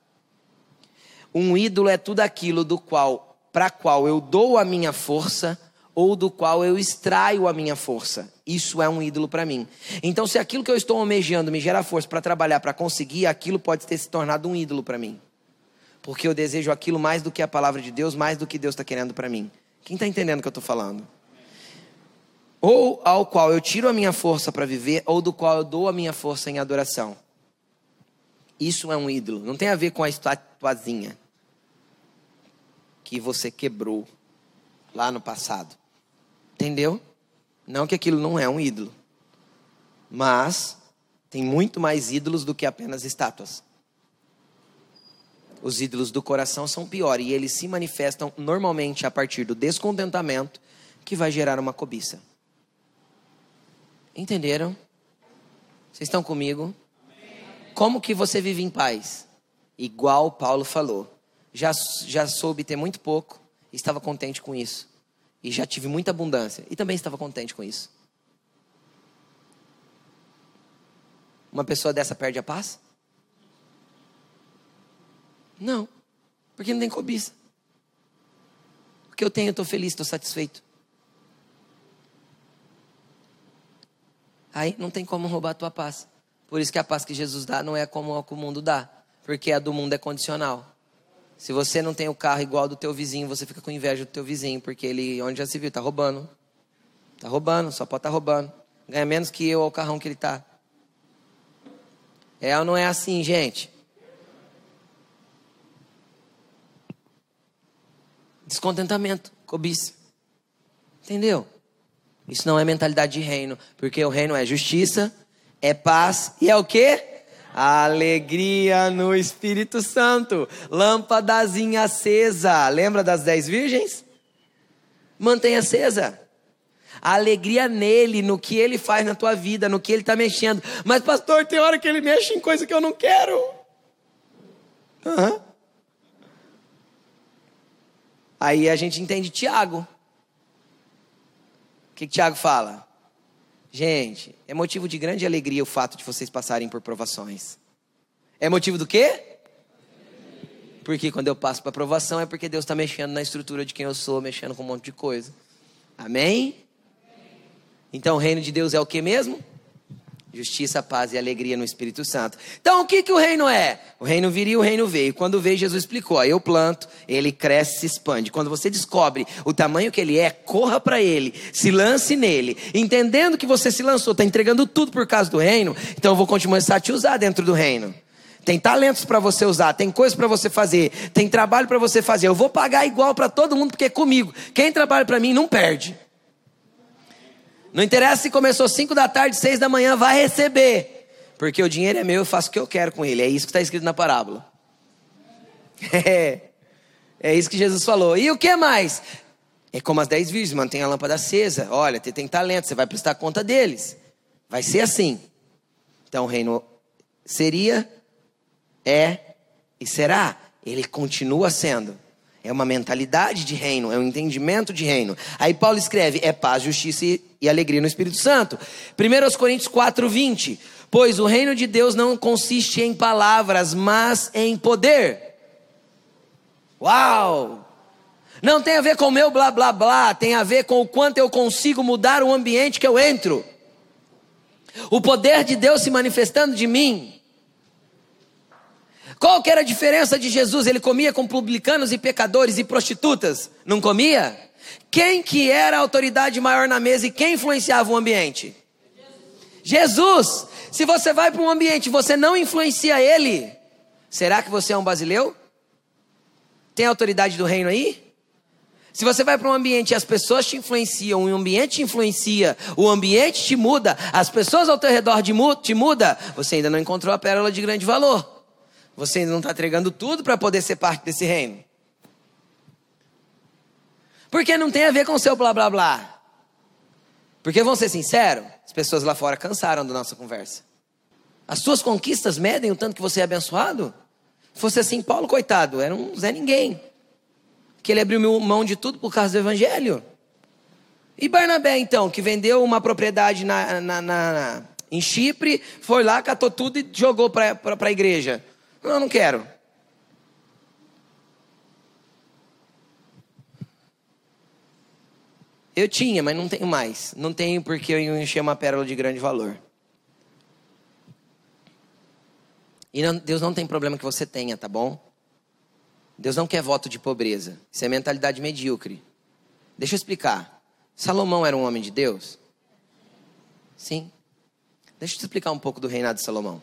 Um ídolo é tudo aquilo do qual, para qual eu dou a minha força ou do qual eu extraio a minha força. Isso é um ídolo para mim. Então, se aquilo que eu estou almejando me gera força para trabalhar, para conseguir, aquilo pode ter se tornado um ídolo para mim. Porque eu desejo aquilo mais do que a palavra de Deus, mais do que Deus está querendo para mim. Quem está entendendo o que eu estou falando? Ou ao qual eu tiro a minha força para viver, ou do qual eu dou a minha força em adoração. Isso é um ídolo. Não tem a ver com a estatuazinha que você quebrou lá no passado. Entendeu? Não que aquilo não é um ídolo. Mas tem muito mais ídolos do que apenas estátuas. Os ídolos do coração são piores e eles se manifestam normalmente a partir do descontentamento que vai gerar uma cobiça. Entenderam? Vocês estão comigo? Como que você vive em paz? Igual Paulo falou. Já, já soube ter muito pouco e estava contente com isso. E já tive muita abundância e também estava contente com isso. Uma pessoa dessa perde a paz? Não, porque não tem cobiça. O que eu tenho, eu estou feliz, estou satisfeito. Aí não tem como roubar a tua paz. Por isso que a paz que Jesus dá não é como a que o mundo dá, porque a do mundo é condicional. Se você não tem o carro igual do teu vizinho, você fica com inveja do teu vizinho, porque ele, onde já se viu, está roubando. Está roubando, só pode estar tá roubando. Ganha menos que eu ao carrão que ele está. É ou não é assim, gente? Descontentamento, cobiça. Entendeu? Isso não é mentalidade de reino, porque o reino é justiça, é paz e é o quê? Alegria no Espírito Santo. Lâmpadazinha acesa. Lembra das dez virgens? Mantenha acesa. A alegria nele, no que ele faz na tua vida, no que ele está mexendo. Mas, pastor, tem hora que ele mexe em coisa que eu não quero. Uhum. Aí a gente entende Tiago. O que, que Tiago fala? Gente, é motivo de grande alegria o fato de vocês passarem por provações. É motivo do quê? Porque quando eu passo para provação é porque Deus está mexendo na estrutura de quem eu sou, mexendo com um monte de coisa. Amém? Então o reino de Deus é o que mesmo? Justiça, paz e alegria no Espírito Santo. Então, o que, que o reino é? O reino viria o reino veio. Quando veio, Jesus explicou: eu planto, ele cresce, se expande. Quando você descobre o tamanho que ele é, corra para ele, se lance nele. Entendendo que você se lançou, está entregando tudo por causa do reino, então eu vou começar a te usar dentro do reino. Tem talentos para você usar, tem coisas para você fazer, tem trabalho para você fazer. Eu vou pagar igual para todo mundo, porque é comigo. Quem trabalha para mim não perde. Não interessa se começou 5 da tarde, 6 da manhã, vai receber. Porque o dinheiro é meu, eu faço o que eu quero com ele. É isso que está escrito na parábola. <laughs> É, é isso que Jesus falou. E o que mais? É como as dez virgens, mantém a lâmpada acesa. Olha, você tem talento, você vai prestar conta deles. Vai ser assim. Então o reino seria, é e será. Ele continua sendo. É uma mentalidade de reino, é um entendimento de reino. Aí Paulo escreve: é paz, justiça e alegria no Espírito Santo. 1 Coríntios 4, 20. Pois o reino de Deus não consiste em palavras, mas em poder. Uau! Não tem a ver com o meu blá blá blá, tem a ver com o quanto eu consigo mudar o ambiente que eu entro. O poder de Deus se manifestando de mim. Qual que era a diferença de Jesus? Ele comia com publicanos e pecadores e prostitutas? Não comia? Quem que era a autoridade maior na mesa e quem influenciava o ambiente? Jesus. Se você vai para um ambiente e você não influencia ele, será que você é um basileu? Tem autoridade do reino aí? Se você vai para um ambiente e as pessoas te influenciam, o ambiente te influencia, o ambiente te muda, as pessoas ao teu redor te muda, você ainda não encontrou a pérola de grande valor. Você ainda não está entregando tudo para poder ser parte desse reino. Porque não tem a ver com o seu blá blá blá. Porque vamos ser sinceros, as pessoas lá fora cansaram da nossa conversa. As suas conquistas medem o tanto que você é abençoado? Se fosse assim, Paulo, coitado, era um Zé Ninguém. Que ele abriu mão de tudo por causa do Evangelho. E Barnabé, então, que vendeu uma propriedade na, na, na, em Chipre, foi lá, catou tudo e jogou para a igreja. Não, não quero. Eu tinha, mas não tenho mais. Não tenho porque eu enchi uma pérola de grande valor. E não, Deus não tem problema que você tenha, tá bom? Deus não quer voto de pobreza. Isso é mentalidade medíocre. Deixa eu explicar. Salomão era um homem de Deus? Sim. Deixa eu te explicar um pouco do reinado de Salomão.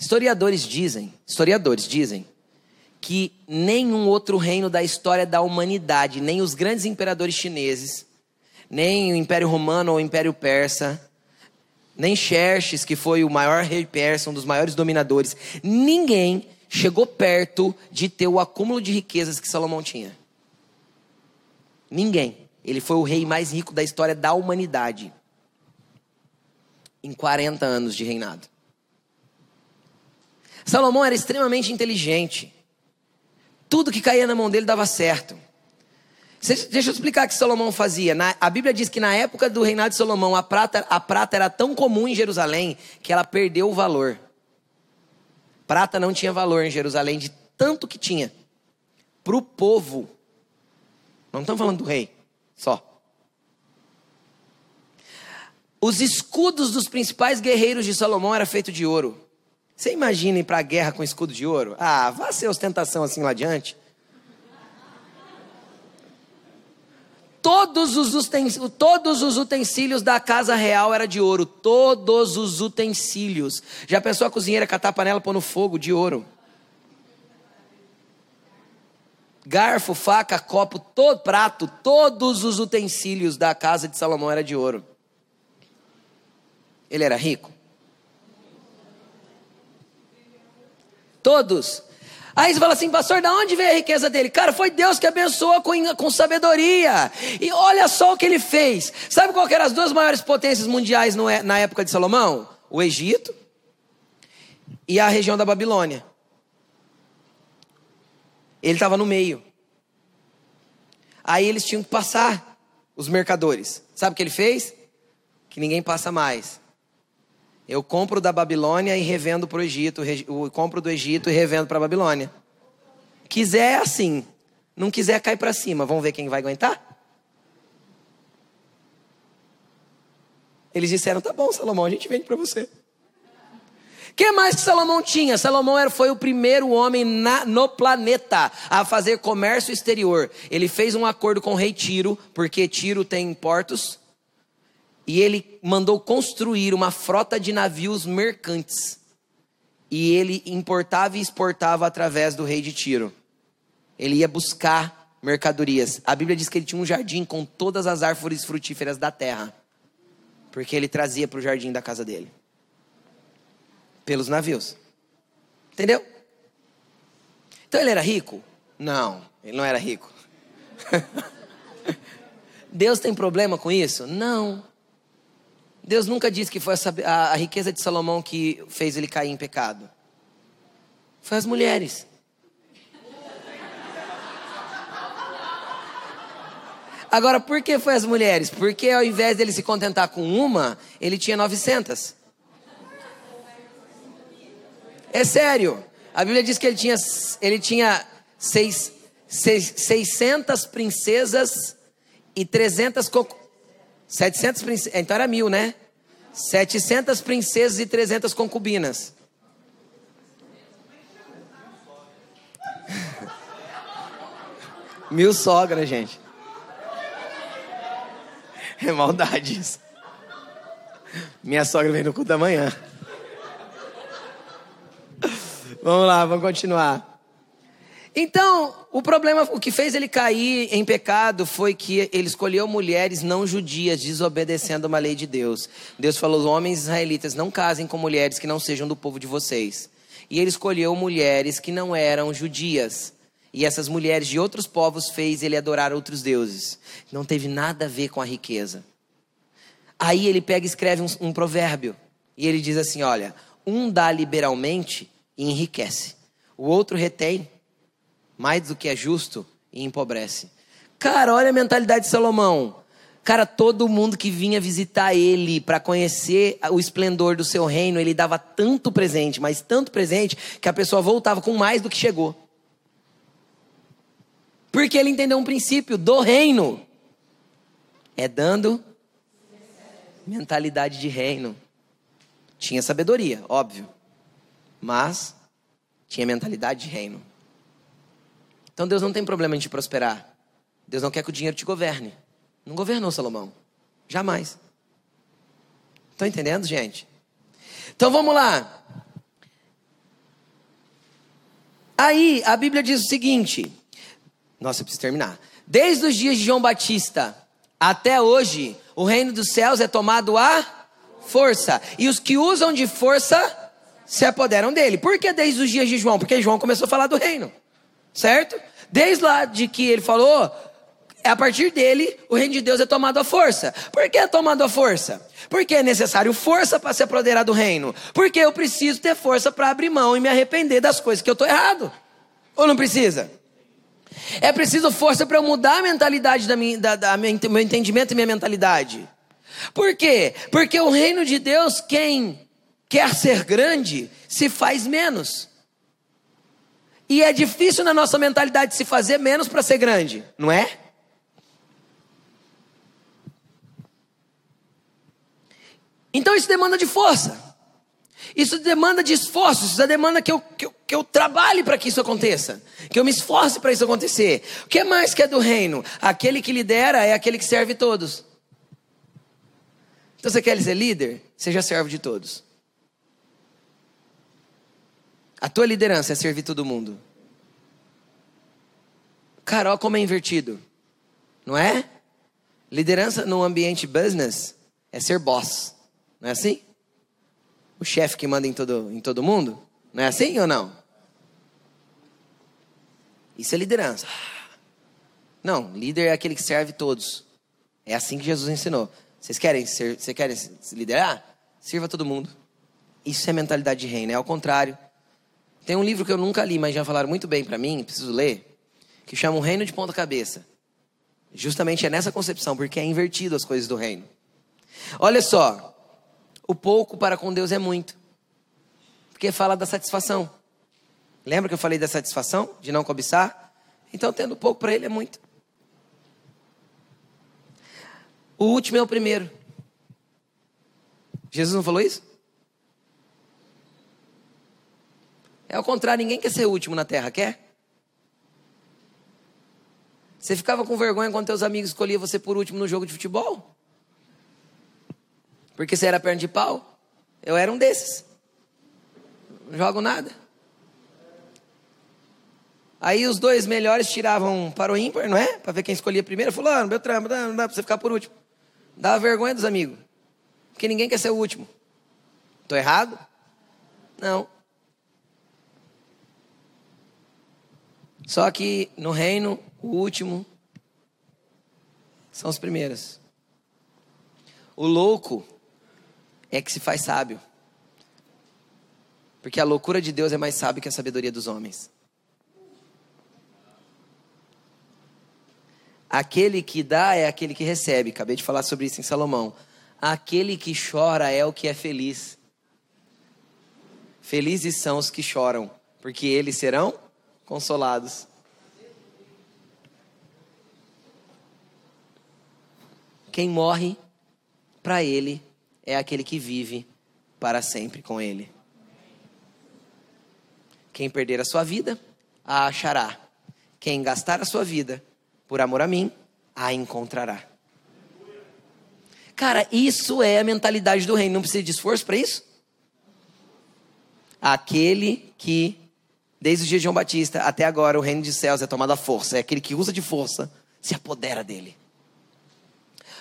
Historiadores dizem, historiadores dizem que nenhum outro reino da história da humanidade, nem os grandes imperadores chineses, nem o Império Romano ou o Império Persa, nem Xerxes, que foi o maior rei persa, um dos maiores dominadores, ninguém chegou perto de ter o acúmulo de riquezas que Salomão tinha. Ninguém. Ele foi o rei mais rico da história da humanidade. Em 40 anos de reinado. Salomão era extremamente inteligente. Tudo que caía na mão dele dava certo. Deixa eu explicar o que Salomão fazia. Na, a Bíblia diz que na época do reinado de Salomão, a prata, a prata era tão comum em Jerusalém que ela perdeu o valor. Prata não tinha valor em Jerusalém, de tanto que tinha. Para o povo. Não estamos falando do rei, só. Os escudos dos principais guerreiros de Salomão eram feitos de ouro. Você imagina ir para a guerra com escudo de ouro? Ah, vá ser ostentação assim lá adiante. Todos os, todos os utensílios da casa real era de ouro. Todos os utensílios. Já pensou a cozinheira catar a panela pôr no fogo de ouro? Garfo, faca, copo, todo prato, todos os utensílios da casa de Salomão era de ouro. Ele era rico? Todos. Aí você fala assim, pastor, da onde veio a riqueza dele? Cara, foi Deus que abençoou com, com sabedoria. E olha só o que ele fez. Sabe qual eram as duas maiores potências mundiais no, na época de Salomão? O Egito e a região da Babilônia. Ele estava no meio. Aí eles tinham que passar os mercadores. Sabe o que ele fez? Que ninguém passa mais. Eu compro da Babilônia e revendo para o Egito. Eu compro do Egito e revendo para a Babilônia. Quiser é assim. Não quiser, cai para cima. Vamos ver quem vai aguentar? Eles disseram: tá bom, Salomão, a gente vende para você. O que mais que Salomão tinha? Salomão era, foi o primeiro homem na, no planeta a fazer comércio exterior. Ele fez um acordo com o rei Tiro, porque Tiro tem portos e ele mandou construir uma frota de navios mercantes. E ele importava e exportava através do rei de Tiro. Ele ia buscar mercadorias. A Bíblia diz que ele tinha um jardim com todas as árvores frutíferas da terra. Porque ele trazia para o jardim da casa dele. Pelos navios. Entendeu? Então ele era rico? Não, ele não era rico. <laughs> Deus tem problema com isso? Não. Deus nunca disse que foi a, riqueza de Salomão que fez ele cair em pecado. Foi as mulheres. Agora, por que foi as mulheres? Porque ao invés dele se contentar com uma, ele tinha 900. É sério. A Bíblia diz que ele tinha, ele tinha seis, seis, 600 princesas e 300 coco, 700 princesas, então era mil, né? 700 princesas e 300 concubinas. <laughs> Mil sogras, gente. <laughs> É maldade isso. Minha sogra vem no culto da manhã. <laughs> Vamos lá, vamos continuar. Então, o problema, o que fez ele cair em pecado foi que ele escolheu mulheres não judias, desobedecendo uma lei de Deus. Deus falou: homens israelitas, não casem com mulheres que não sejam do povo de vocês. E ele escolheu mulheres que não eram judias. E essas mulheres de outros povos fez ele adorar outros deuses. Não teve nada a ver com a riqueza. Aí ele pega e escreve um, um provérbio. E ele diz assim: olha, um dá liberalmente e enriquece. O outro retém mais do que é justo e empobrece. Cara, olha a mentalidade de Salomão. Cara, todo mundo que vinha visitar ele para conhecer o esplendor do seu reino, ele dava tanto presente, mas tanto presente, que a pessoa voltava com mais do que chegou. Porque ele entendeu um princípio do reino. É dando mentalidade de reino. Tinha sabedoria, óbvio. Mas tinha mentalidade de reino. Então Deus não tem problema em te prosperar. Deus não quer que o dinheiro te governe. Não governou Salomão. Jamais. Estão entendendo, gente? Então vamos lá. Aí a Bíblia diz o seguinte: nossa, eu preciso terminar. Desde os dias de João Batista até hoje, o reino dos céus é tomado a força. E os que usam de força se apoderam dele. Por que desde os dias de João? Porque João começou a falar do reino. Certo? Desde lá de que ele falou, a partir dele, o reino de Deus é tomado à força. Por que é tomado à força? Porque é necessário força para se apoderar do reino. Porque eu preciso ter força para abrir mão e me arrepender das coisas que eu estou errado. Ou não precisa? É preciso força para eu mudar a mentalidade da minha, da, da meu entendimento e minha mentalidade. Por quê? Porque o reino de Deus, quem quer ser grande, se faz menos. E é difícil na nossa mentalidade se fazer menos para ser grande, não é? Então isso demanda de força. Isso demanda de esforço, isso demanda que eu, que eu, que eu trabalhe para que isso aconteça, que eu me esforce para isso acontecer. O que mais que é do reino? Aquele que lidera é aquele que serve todos. Então você quer ser líder? Seja servo de todos. A tua liderança é servir todo mundo. Carol, como é invertido, não é? Liderança no ambiente business é ser boss, não é assim? o chefe que manda em todo, em todo mundo? Não é assim ou não? Isso é liderança. Não, líder é aquele que serve todos. É assim que Jesus ensinou. Vocês querem ser, vocês querem se liderar? Sirva todo mundo. Isso é mentalidade de reino, é ao contrário. Tem um livro que eu nunca li, mas já falaram muito bem para mim, preciso ler, que chama O Reino de Ponta Cabeça. Justamente é nessa concepção, porque é invertido as coisas do reino. Olha só, o pouco para com Deus é muito. Porque fala da satisfação. Lembra que eu falei da satisfação? De não cobiçar? Então, tendo pouco para Ele é muito. O último é o primeiro. Jesus não falou isso? É ao contrário, ninguém quer ser o último na terra, quer? Você ficava com vergonha quando teus amigos escolhiam você por último no jogo de futebol? Porque você era perna de pau? Eu era um desses. Não jogo nada. Aí os dois melhores tiravam para o ímpar, não é? Para ver quem escolhia primeiro. Fulano, Beltrano, não dá para você ficar por último. Dava vergonha dos amigos. Porque ninguém quer ser o último. Estou errado? Não. Só que no reino, o último são os primeiros. O louco é que se faz sábio. Porque a loucura de Deus é mais sábio que a sabedoria dos homens. Aquele que dá é aquele que recebe. Acabei de falar sobre isso em Salomão. Aquele que chora é o que é feliz. Felizes são os que choram, porque eles serão consolados. Quem morre, para ele é aquele que vive para sempre com Ele. Quem perder a sua vida, a achará. Quem gastar a sua vida por amor a mim, a encontrará. Cara, isso é a mentalidade do reino. Não precisa de esforço para isso? Aquele que, desde o dia de João Batista até agora, o reino de céus é tomado à força. É aquele que usa de força, se apodera dele.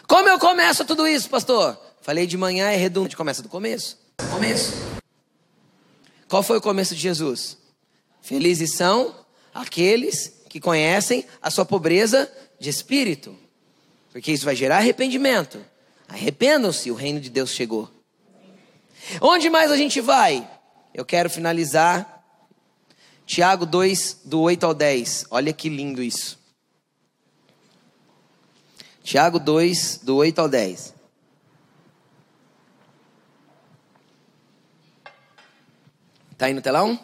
Como eu começo tudo isso, pastor? Falei de manhã é redundante, começa do começo. Começo. Qual foi o começo de Jesus? Felizes são aqueles que conhecem a sua pobreza de espírito, porque isso vai gerar arrependimento. Arrependam-se, o reino de Deus chegou. Onde mais a gente vai? Eu quero finalizar Tiago 2, do 8 ao 10. Olha que lindo isso. Tiago 2, do 8 ao 10. Está aí no telão?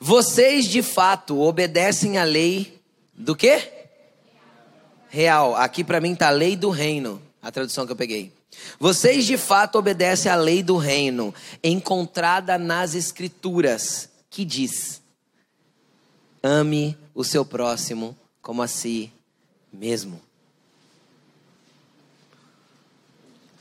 Vocês de fato obedecem à lei do quê? real. Aqui para mim tá lei do reino, a tradução que eu peguei. Vocês de fato obedecem à lei do reino, encontrada nas escrituras, que diz: Ame o seu próximo como a si mesmo.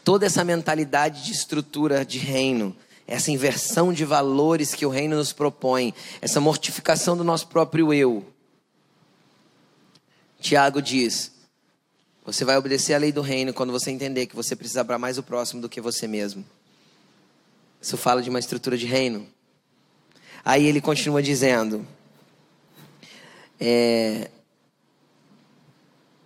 Toda essa mentalidade de estrutura de reino, essa inversão de valores que o reino nos propõe, essa mortificação do nosso próprio eu. Tiago diz: você vai obedecer à lei do reino quando você entender que você precisa amar mais o próximo do que você mesmo. Isso fala de uma estrutura de reino. Aí ele continua dizendo: é,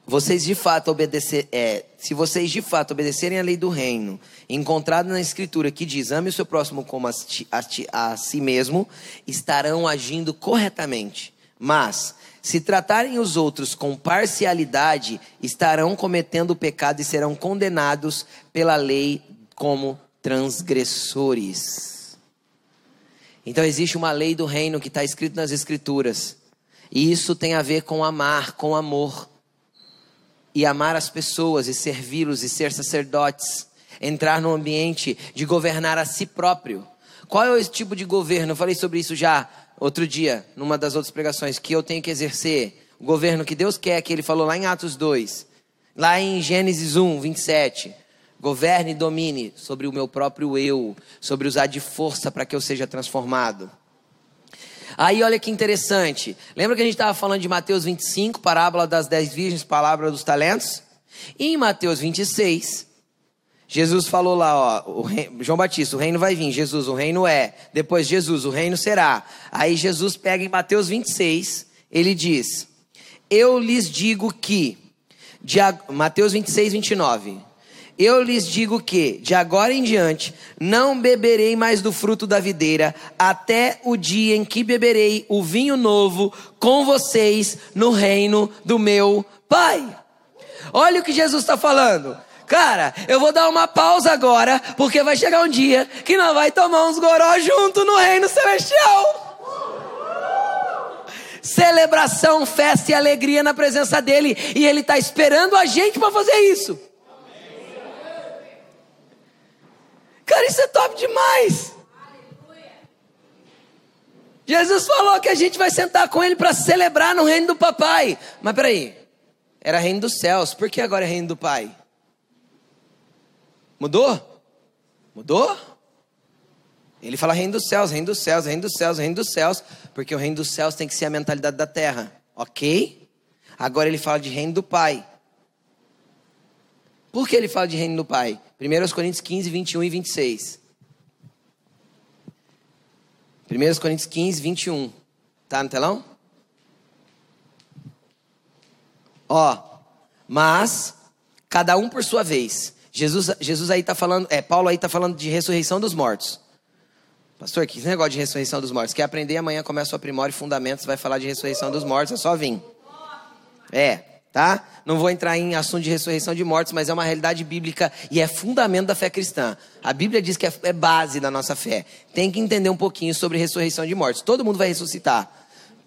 vocês de fato obedecer, é, se vocês de fato obedecerem à lei do reino, encontrada na escritura que diz ame o seu próximo como a, a, a si mesmo, estarão agindo corretamente. Mas se tratarem os outros com parcialidade, estarão cometendo pecado e serão condenados pela lei como transgressores. Então existe uma lei do reino que está escrito nas escrituras. E isso tem a ver com amar, com amor. E amar as pessoas e servi-los e ser sacerdotes. Entrar no ambiente de governar a si próprio. Qual é o tipo de governo? Eu falei sobre isso já outro dia, numa das outras pregações, que eu tenho que exercer o governo que Deus quer, que ele falou lá em Atos 2. Lá em Gênesis 1, 27. Governe e domine sobre o meu próprio eu, sobre usar de força para que eu seja transformado. Aí olha que interessante. Lembra que a gente estava falando de Mateus 25, parábola das dez virgens, palavra dos talentos? E em Mateus 26, Jesus falou lá, ó, João Batista, o reino vai vir, Jesus, o reino é. Depois Jesus, o reino será. Aí Jesus pega em Mateus 26, ele diz: Eu lhes digo que, de, Mateus 26, 29. Eu lhes digo que, de agora em diante, não beberei mais do fruto da videira, até o dia em que beberei o vinho novo com vocês no reino do meu Pai. Olha o que Jesus está falando. Cara, eu vou dar uma pausa agora, porque vai chegar um dia que nós vai tomar uns goró junto no reino celestial. Celebração, festa e alegria na presença dele, e ele está esperando a gente para fazer isso. Cara, isso é top demais. Jesus falou que a gente vai sentar com ele para celebrar no reino do papai. Mas peraí, era reino dos céus, por que agora é reino do pai? Mudou? Mudou? Ele fala reino dos céus, reino dos céus, reino dos céus, reino dos céus, porque o reino dos céus tem que ser a mentalidade da terra, ok? Agora ele fala de reino do pai. Por que ele fala de reino do Pai? 1 Coríntios 15, 21 e 26. 1 Coríntios 15, 21. Tá no telão? Ó, mas cada um por sua vez. Jesus, Jesus aí está falando, é, Paulo aí está falando de ressurreição dos mortos. Pastor, que negócio de ressurreição dos mortos? Quer aprender amanhã, começa o aprimore fundamentos, vai falar de ressurreição dos mortos, é só vir. É, tá? Não vou entrar em assunto de ressurreição de mortos, mas é uma realidade bíblica e é fundamento da fé cristã. A Bíblia diz que é, é base da nossa fé. Tem que entender um pouquinho sobre ressurreição de mortos. Todo mundo vai ressuscitar.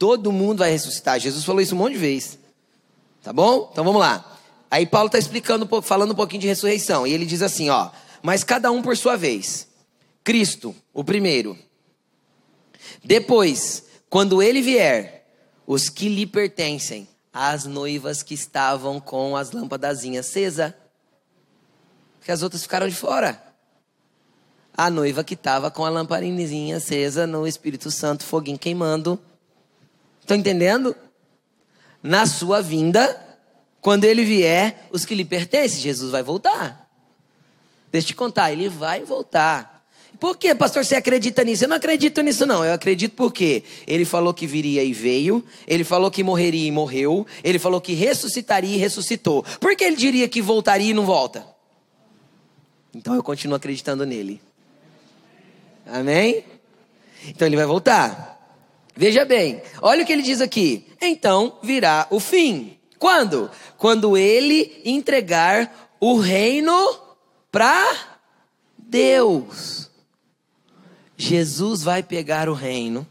Todo mundo vai ressuscitar. Jesus falou isso um monte de vezes. Tá bom? Então vamos lá. Aí Paulo está explicando, falando um pouquinho de ressurreição. E ele diz assim, ó. Mas cada um por sua vez. Cristo, o primeiro. Depois, quando ele vier, os que lhe pertencem as noivas que estavam com as lâmpadazinhas acesa. Porque as outras ficaram de fora. A noiva que estava com a lamparinazinha acesa no Espírito Santo, foguinho queimando. Estão entendendo? Na sua vinda, quando ele vier, os que lhe pertencem, Jesus vai voltar. Deixa eu te contar, ele vai voltar. Por que, pastor, você acredita nisso? Eu não acredito nisso, não. Eu acredito porque ele falou que viria e veio, ele falou que morreria e morreu, ele falou que ressuscitaria e ressuscitou. Por que ele diria que voltaria e não volta? Então eu continuo acreditando nele. Amém? Então ele vai voltar. Veja bem, olha o que ele diz aqui. Então virá o fim. Quando? Quando ele entregar o reino para Deus. Jesus vai pegar o reino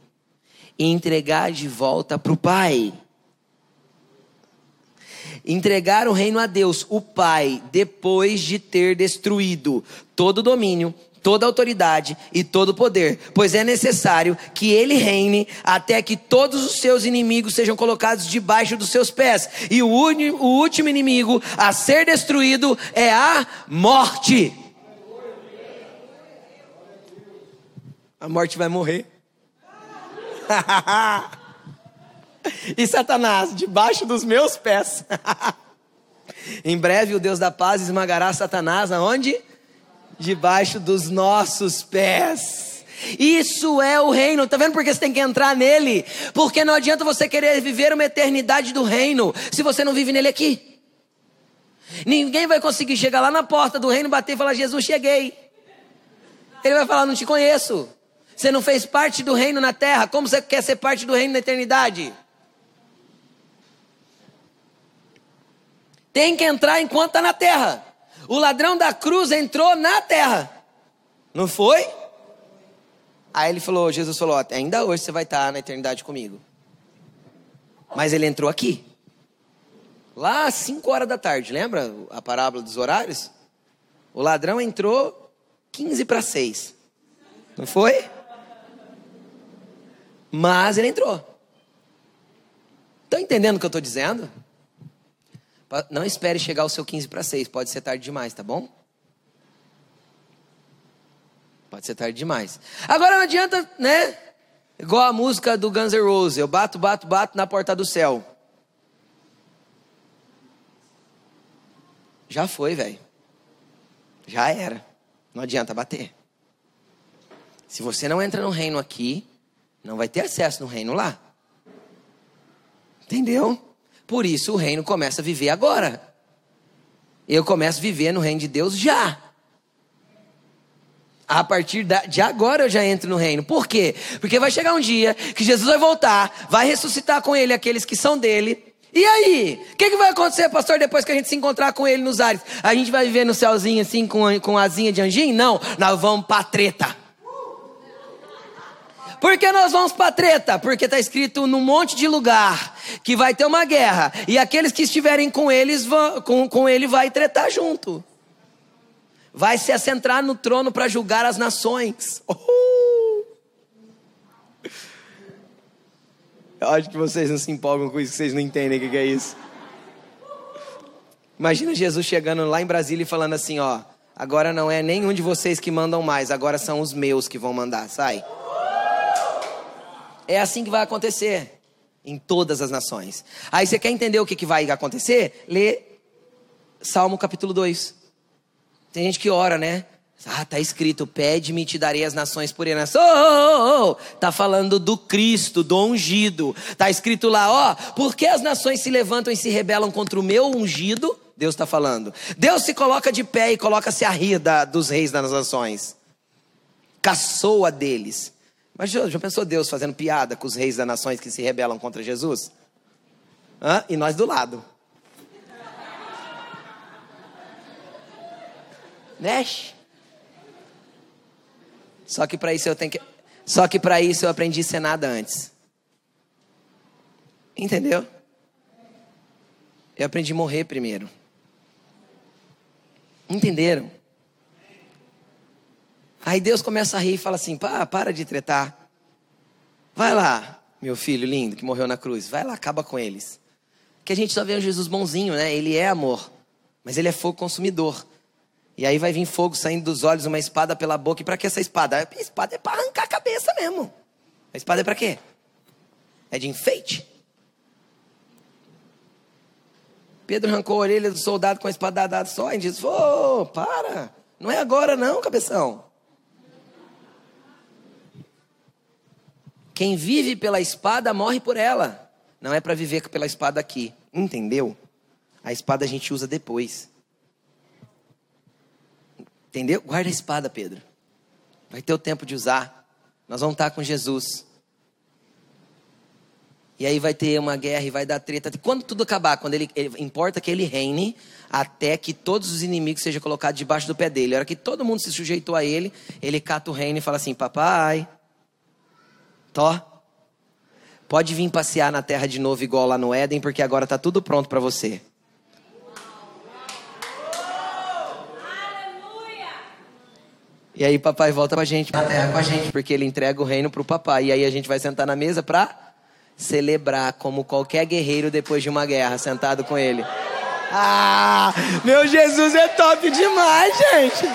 e entregar de volta para o Pai. entregar o reino a Deus, o Pai, depois de ter destruído todo o domínio, toda autoridade e todo poder, pois é necessário que ele reine até que todos os seus inimigos sejam colocados debaixo dos seus pés. E o, o último inimigo a ser destruído é a morte. A morte vai morrer. <laughs> e Satanás debaixo dos meus pés. <laughs> em breve o Deus da paz esmagará Satanás aonde? debaixo dos nossos pés. Isso é o reino. Tá vendo por que você tem que entrar nele? Porque não adianta você querer viver uma eternidade do reino se você não vive nele aqui. Ninguém vai conseguir chegar lá na porta do reino, bater e falar: Jesus, cheguei. Ele vai falar: Não te conheço. Você não fez parte do reino na terra. Como você quer ser parte do reino na eternidade? Tem que entrar enquanto está na terra. O ladrão da cruz entrou na terra. Não foi? Aí ele falou, Jesus falou, ainda hoje você vai estar na eternidade comigo. Mas ele entrou aqui. Lá às 5 horas da tarde, lembra a parábola dos horários? O ladrão entrou 15 para 6. Não foi? Mas ele entrou. Estão entendendo o que eu estou dizendo? Não espere chegar ao seu 15 para 6, pode ser tarde demais, tá bom? Pode ser tarde demais. Agora não adianta, né? Igual a música do Guns N' Roses, eu bato, bato, bato na porta do céu. Já foi, velho. Já era. Não adianta bater. Se você não entra no reino aqui, não vai ter acesso no reino lá. Entendeu? Por isso o reino começa a viver agora. Eu começo a viver no reino de Deus já. A partir de agora eu já entro no reino. Por quê? Porque vai chegar um dia que Jesus vai voltar, vai ressuscitar com ele aqueles que são dele. E aí? O que, que, vai acontecer, pastor, depois que a gente se encontrar com ele nos ares? A gente vai viver no céuzinho assim com, com asinha de anjinho? Não, nós vamos pra treta. Por que nós vamos para treta? Porque está escrito num monte de lugar que vai ter uma guerra e aqueles que estiverem com eles vão, com, com ele vai tretar junto. Vai se assentrar no trono para julgar as nações. Oh! Eu acho que vocês não se empolgam com isso, vocês não entendem o que é isso. Imagina Jesus chegando lá em Brasília e falando assim: ó, agora não é nenhum de vocês que mandam mais, agora são os meus que vão mandar, sai. É assim que vai acontecer em todas as nações. Aí você quer entender o que, vai acontecer? Lê Salmo capítulo 2. Tem gente que ora, né? Ah, tá escrito, pede-me e te darei as nações por herança. Oh, oh, oh, Tá falando do Cristo, do ungido. Tá escrito lá, ó, por que as nações se levantam e se rebelam contra o meu ungido? Deus está falando. Deus se coloca de pé e coloca-se a rir da, dos reis das nações. Caçoa deles. Mas já, pensou Deus fazendo piada com os reis das nações que se rebelam contra Jesus? Hã? E nós do lado. Mexe. Só que para isso eu tenho que. Só que para isso eu aprendi a ser nada antes. Entendeu? Eu aprendi a morrer primeiro. Entenderam? Aí Deus começa a rir e fala assim: Pá, para de tretar. Vai lá, meu filho lindo que morreu na cruz. Vai lá, acaba com eles. Que a gente só vê um Jesus bonzinho, né? Ele é amor, mas ele é fogo consumidor. E aí vai vir fogo saindo dos olhos, uma espada pela boca. E para que essa espada? A espada é para arrancar a cabeça mesmo. A espada é para quê? É de enfeite. Pedro arrancou a orelha do soldado com a espada dada só e disse: Ô, oh, para, não é agora não, cabeção. Quem vive pela espada morre por ela. Não é para viver pela espada aqui. Entendeu? A espada a gente usa depois. Entendeu? Guarda a espada, Pedro. Vai ter o tempo de usar. Nós vamos estar com Jesus. E aí vai ter uma guerra e vai dar treta. Quando tudo acabar, quando ele, ele, importa que ele reine até que todos os inimigos sejam colocados debaixo do pé dele. A hora que todo mundo se sujeitou a ele, ele cata o reino e fala assim: "Papai, Tó. Pode vir passear na terra de novo igual lá no Éden, porque agora está tudo pronto para você. E aí papai volta com a gente na terra com a gente, porque ele entrega o reino pro papai. E aí a gente vai sentar na mesa pra celebrar como qualquer guerreiro depois de uma guerra, sentado com ele. Ah, meu Jesus é top demais, gente.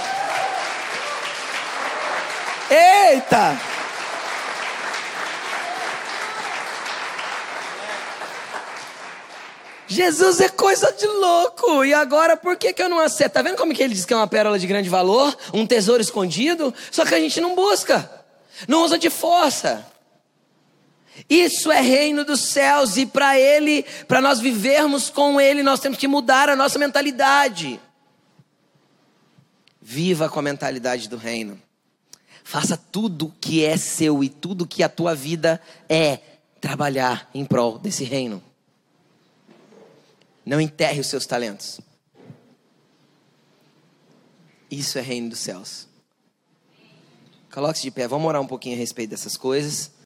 Eita! Jesus é coisa de louco. E agora por que, que eu não aceito? Tá vendo como que ele diz que é uma pérola de grande valor? Um tesouro escondido? Só que a gente não busca. Não usa de força. Isso é reino dos céus e para ele, para nós vivermos com ele, nós temos que mudar a nossa mentalidade. Viva com a mentalidade do reino. Faça tudo que é seu e tudo que a tua vida é trabalhar em prol desse reino. Não enterre os seus talentos. Isso é reino dos céus. Coloque-se de pé, vamos orar um pouquinho a respeito dessas coisas.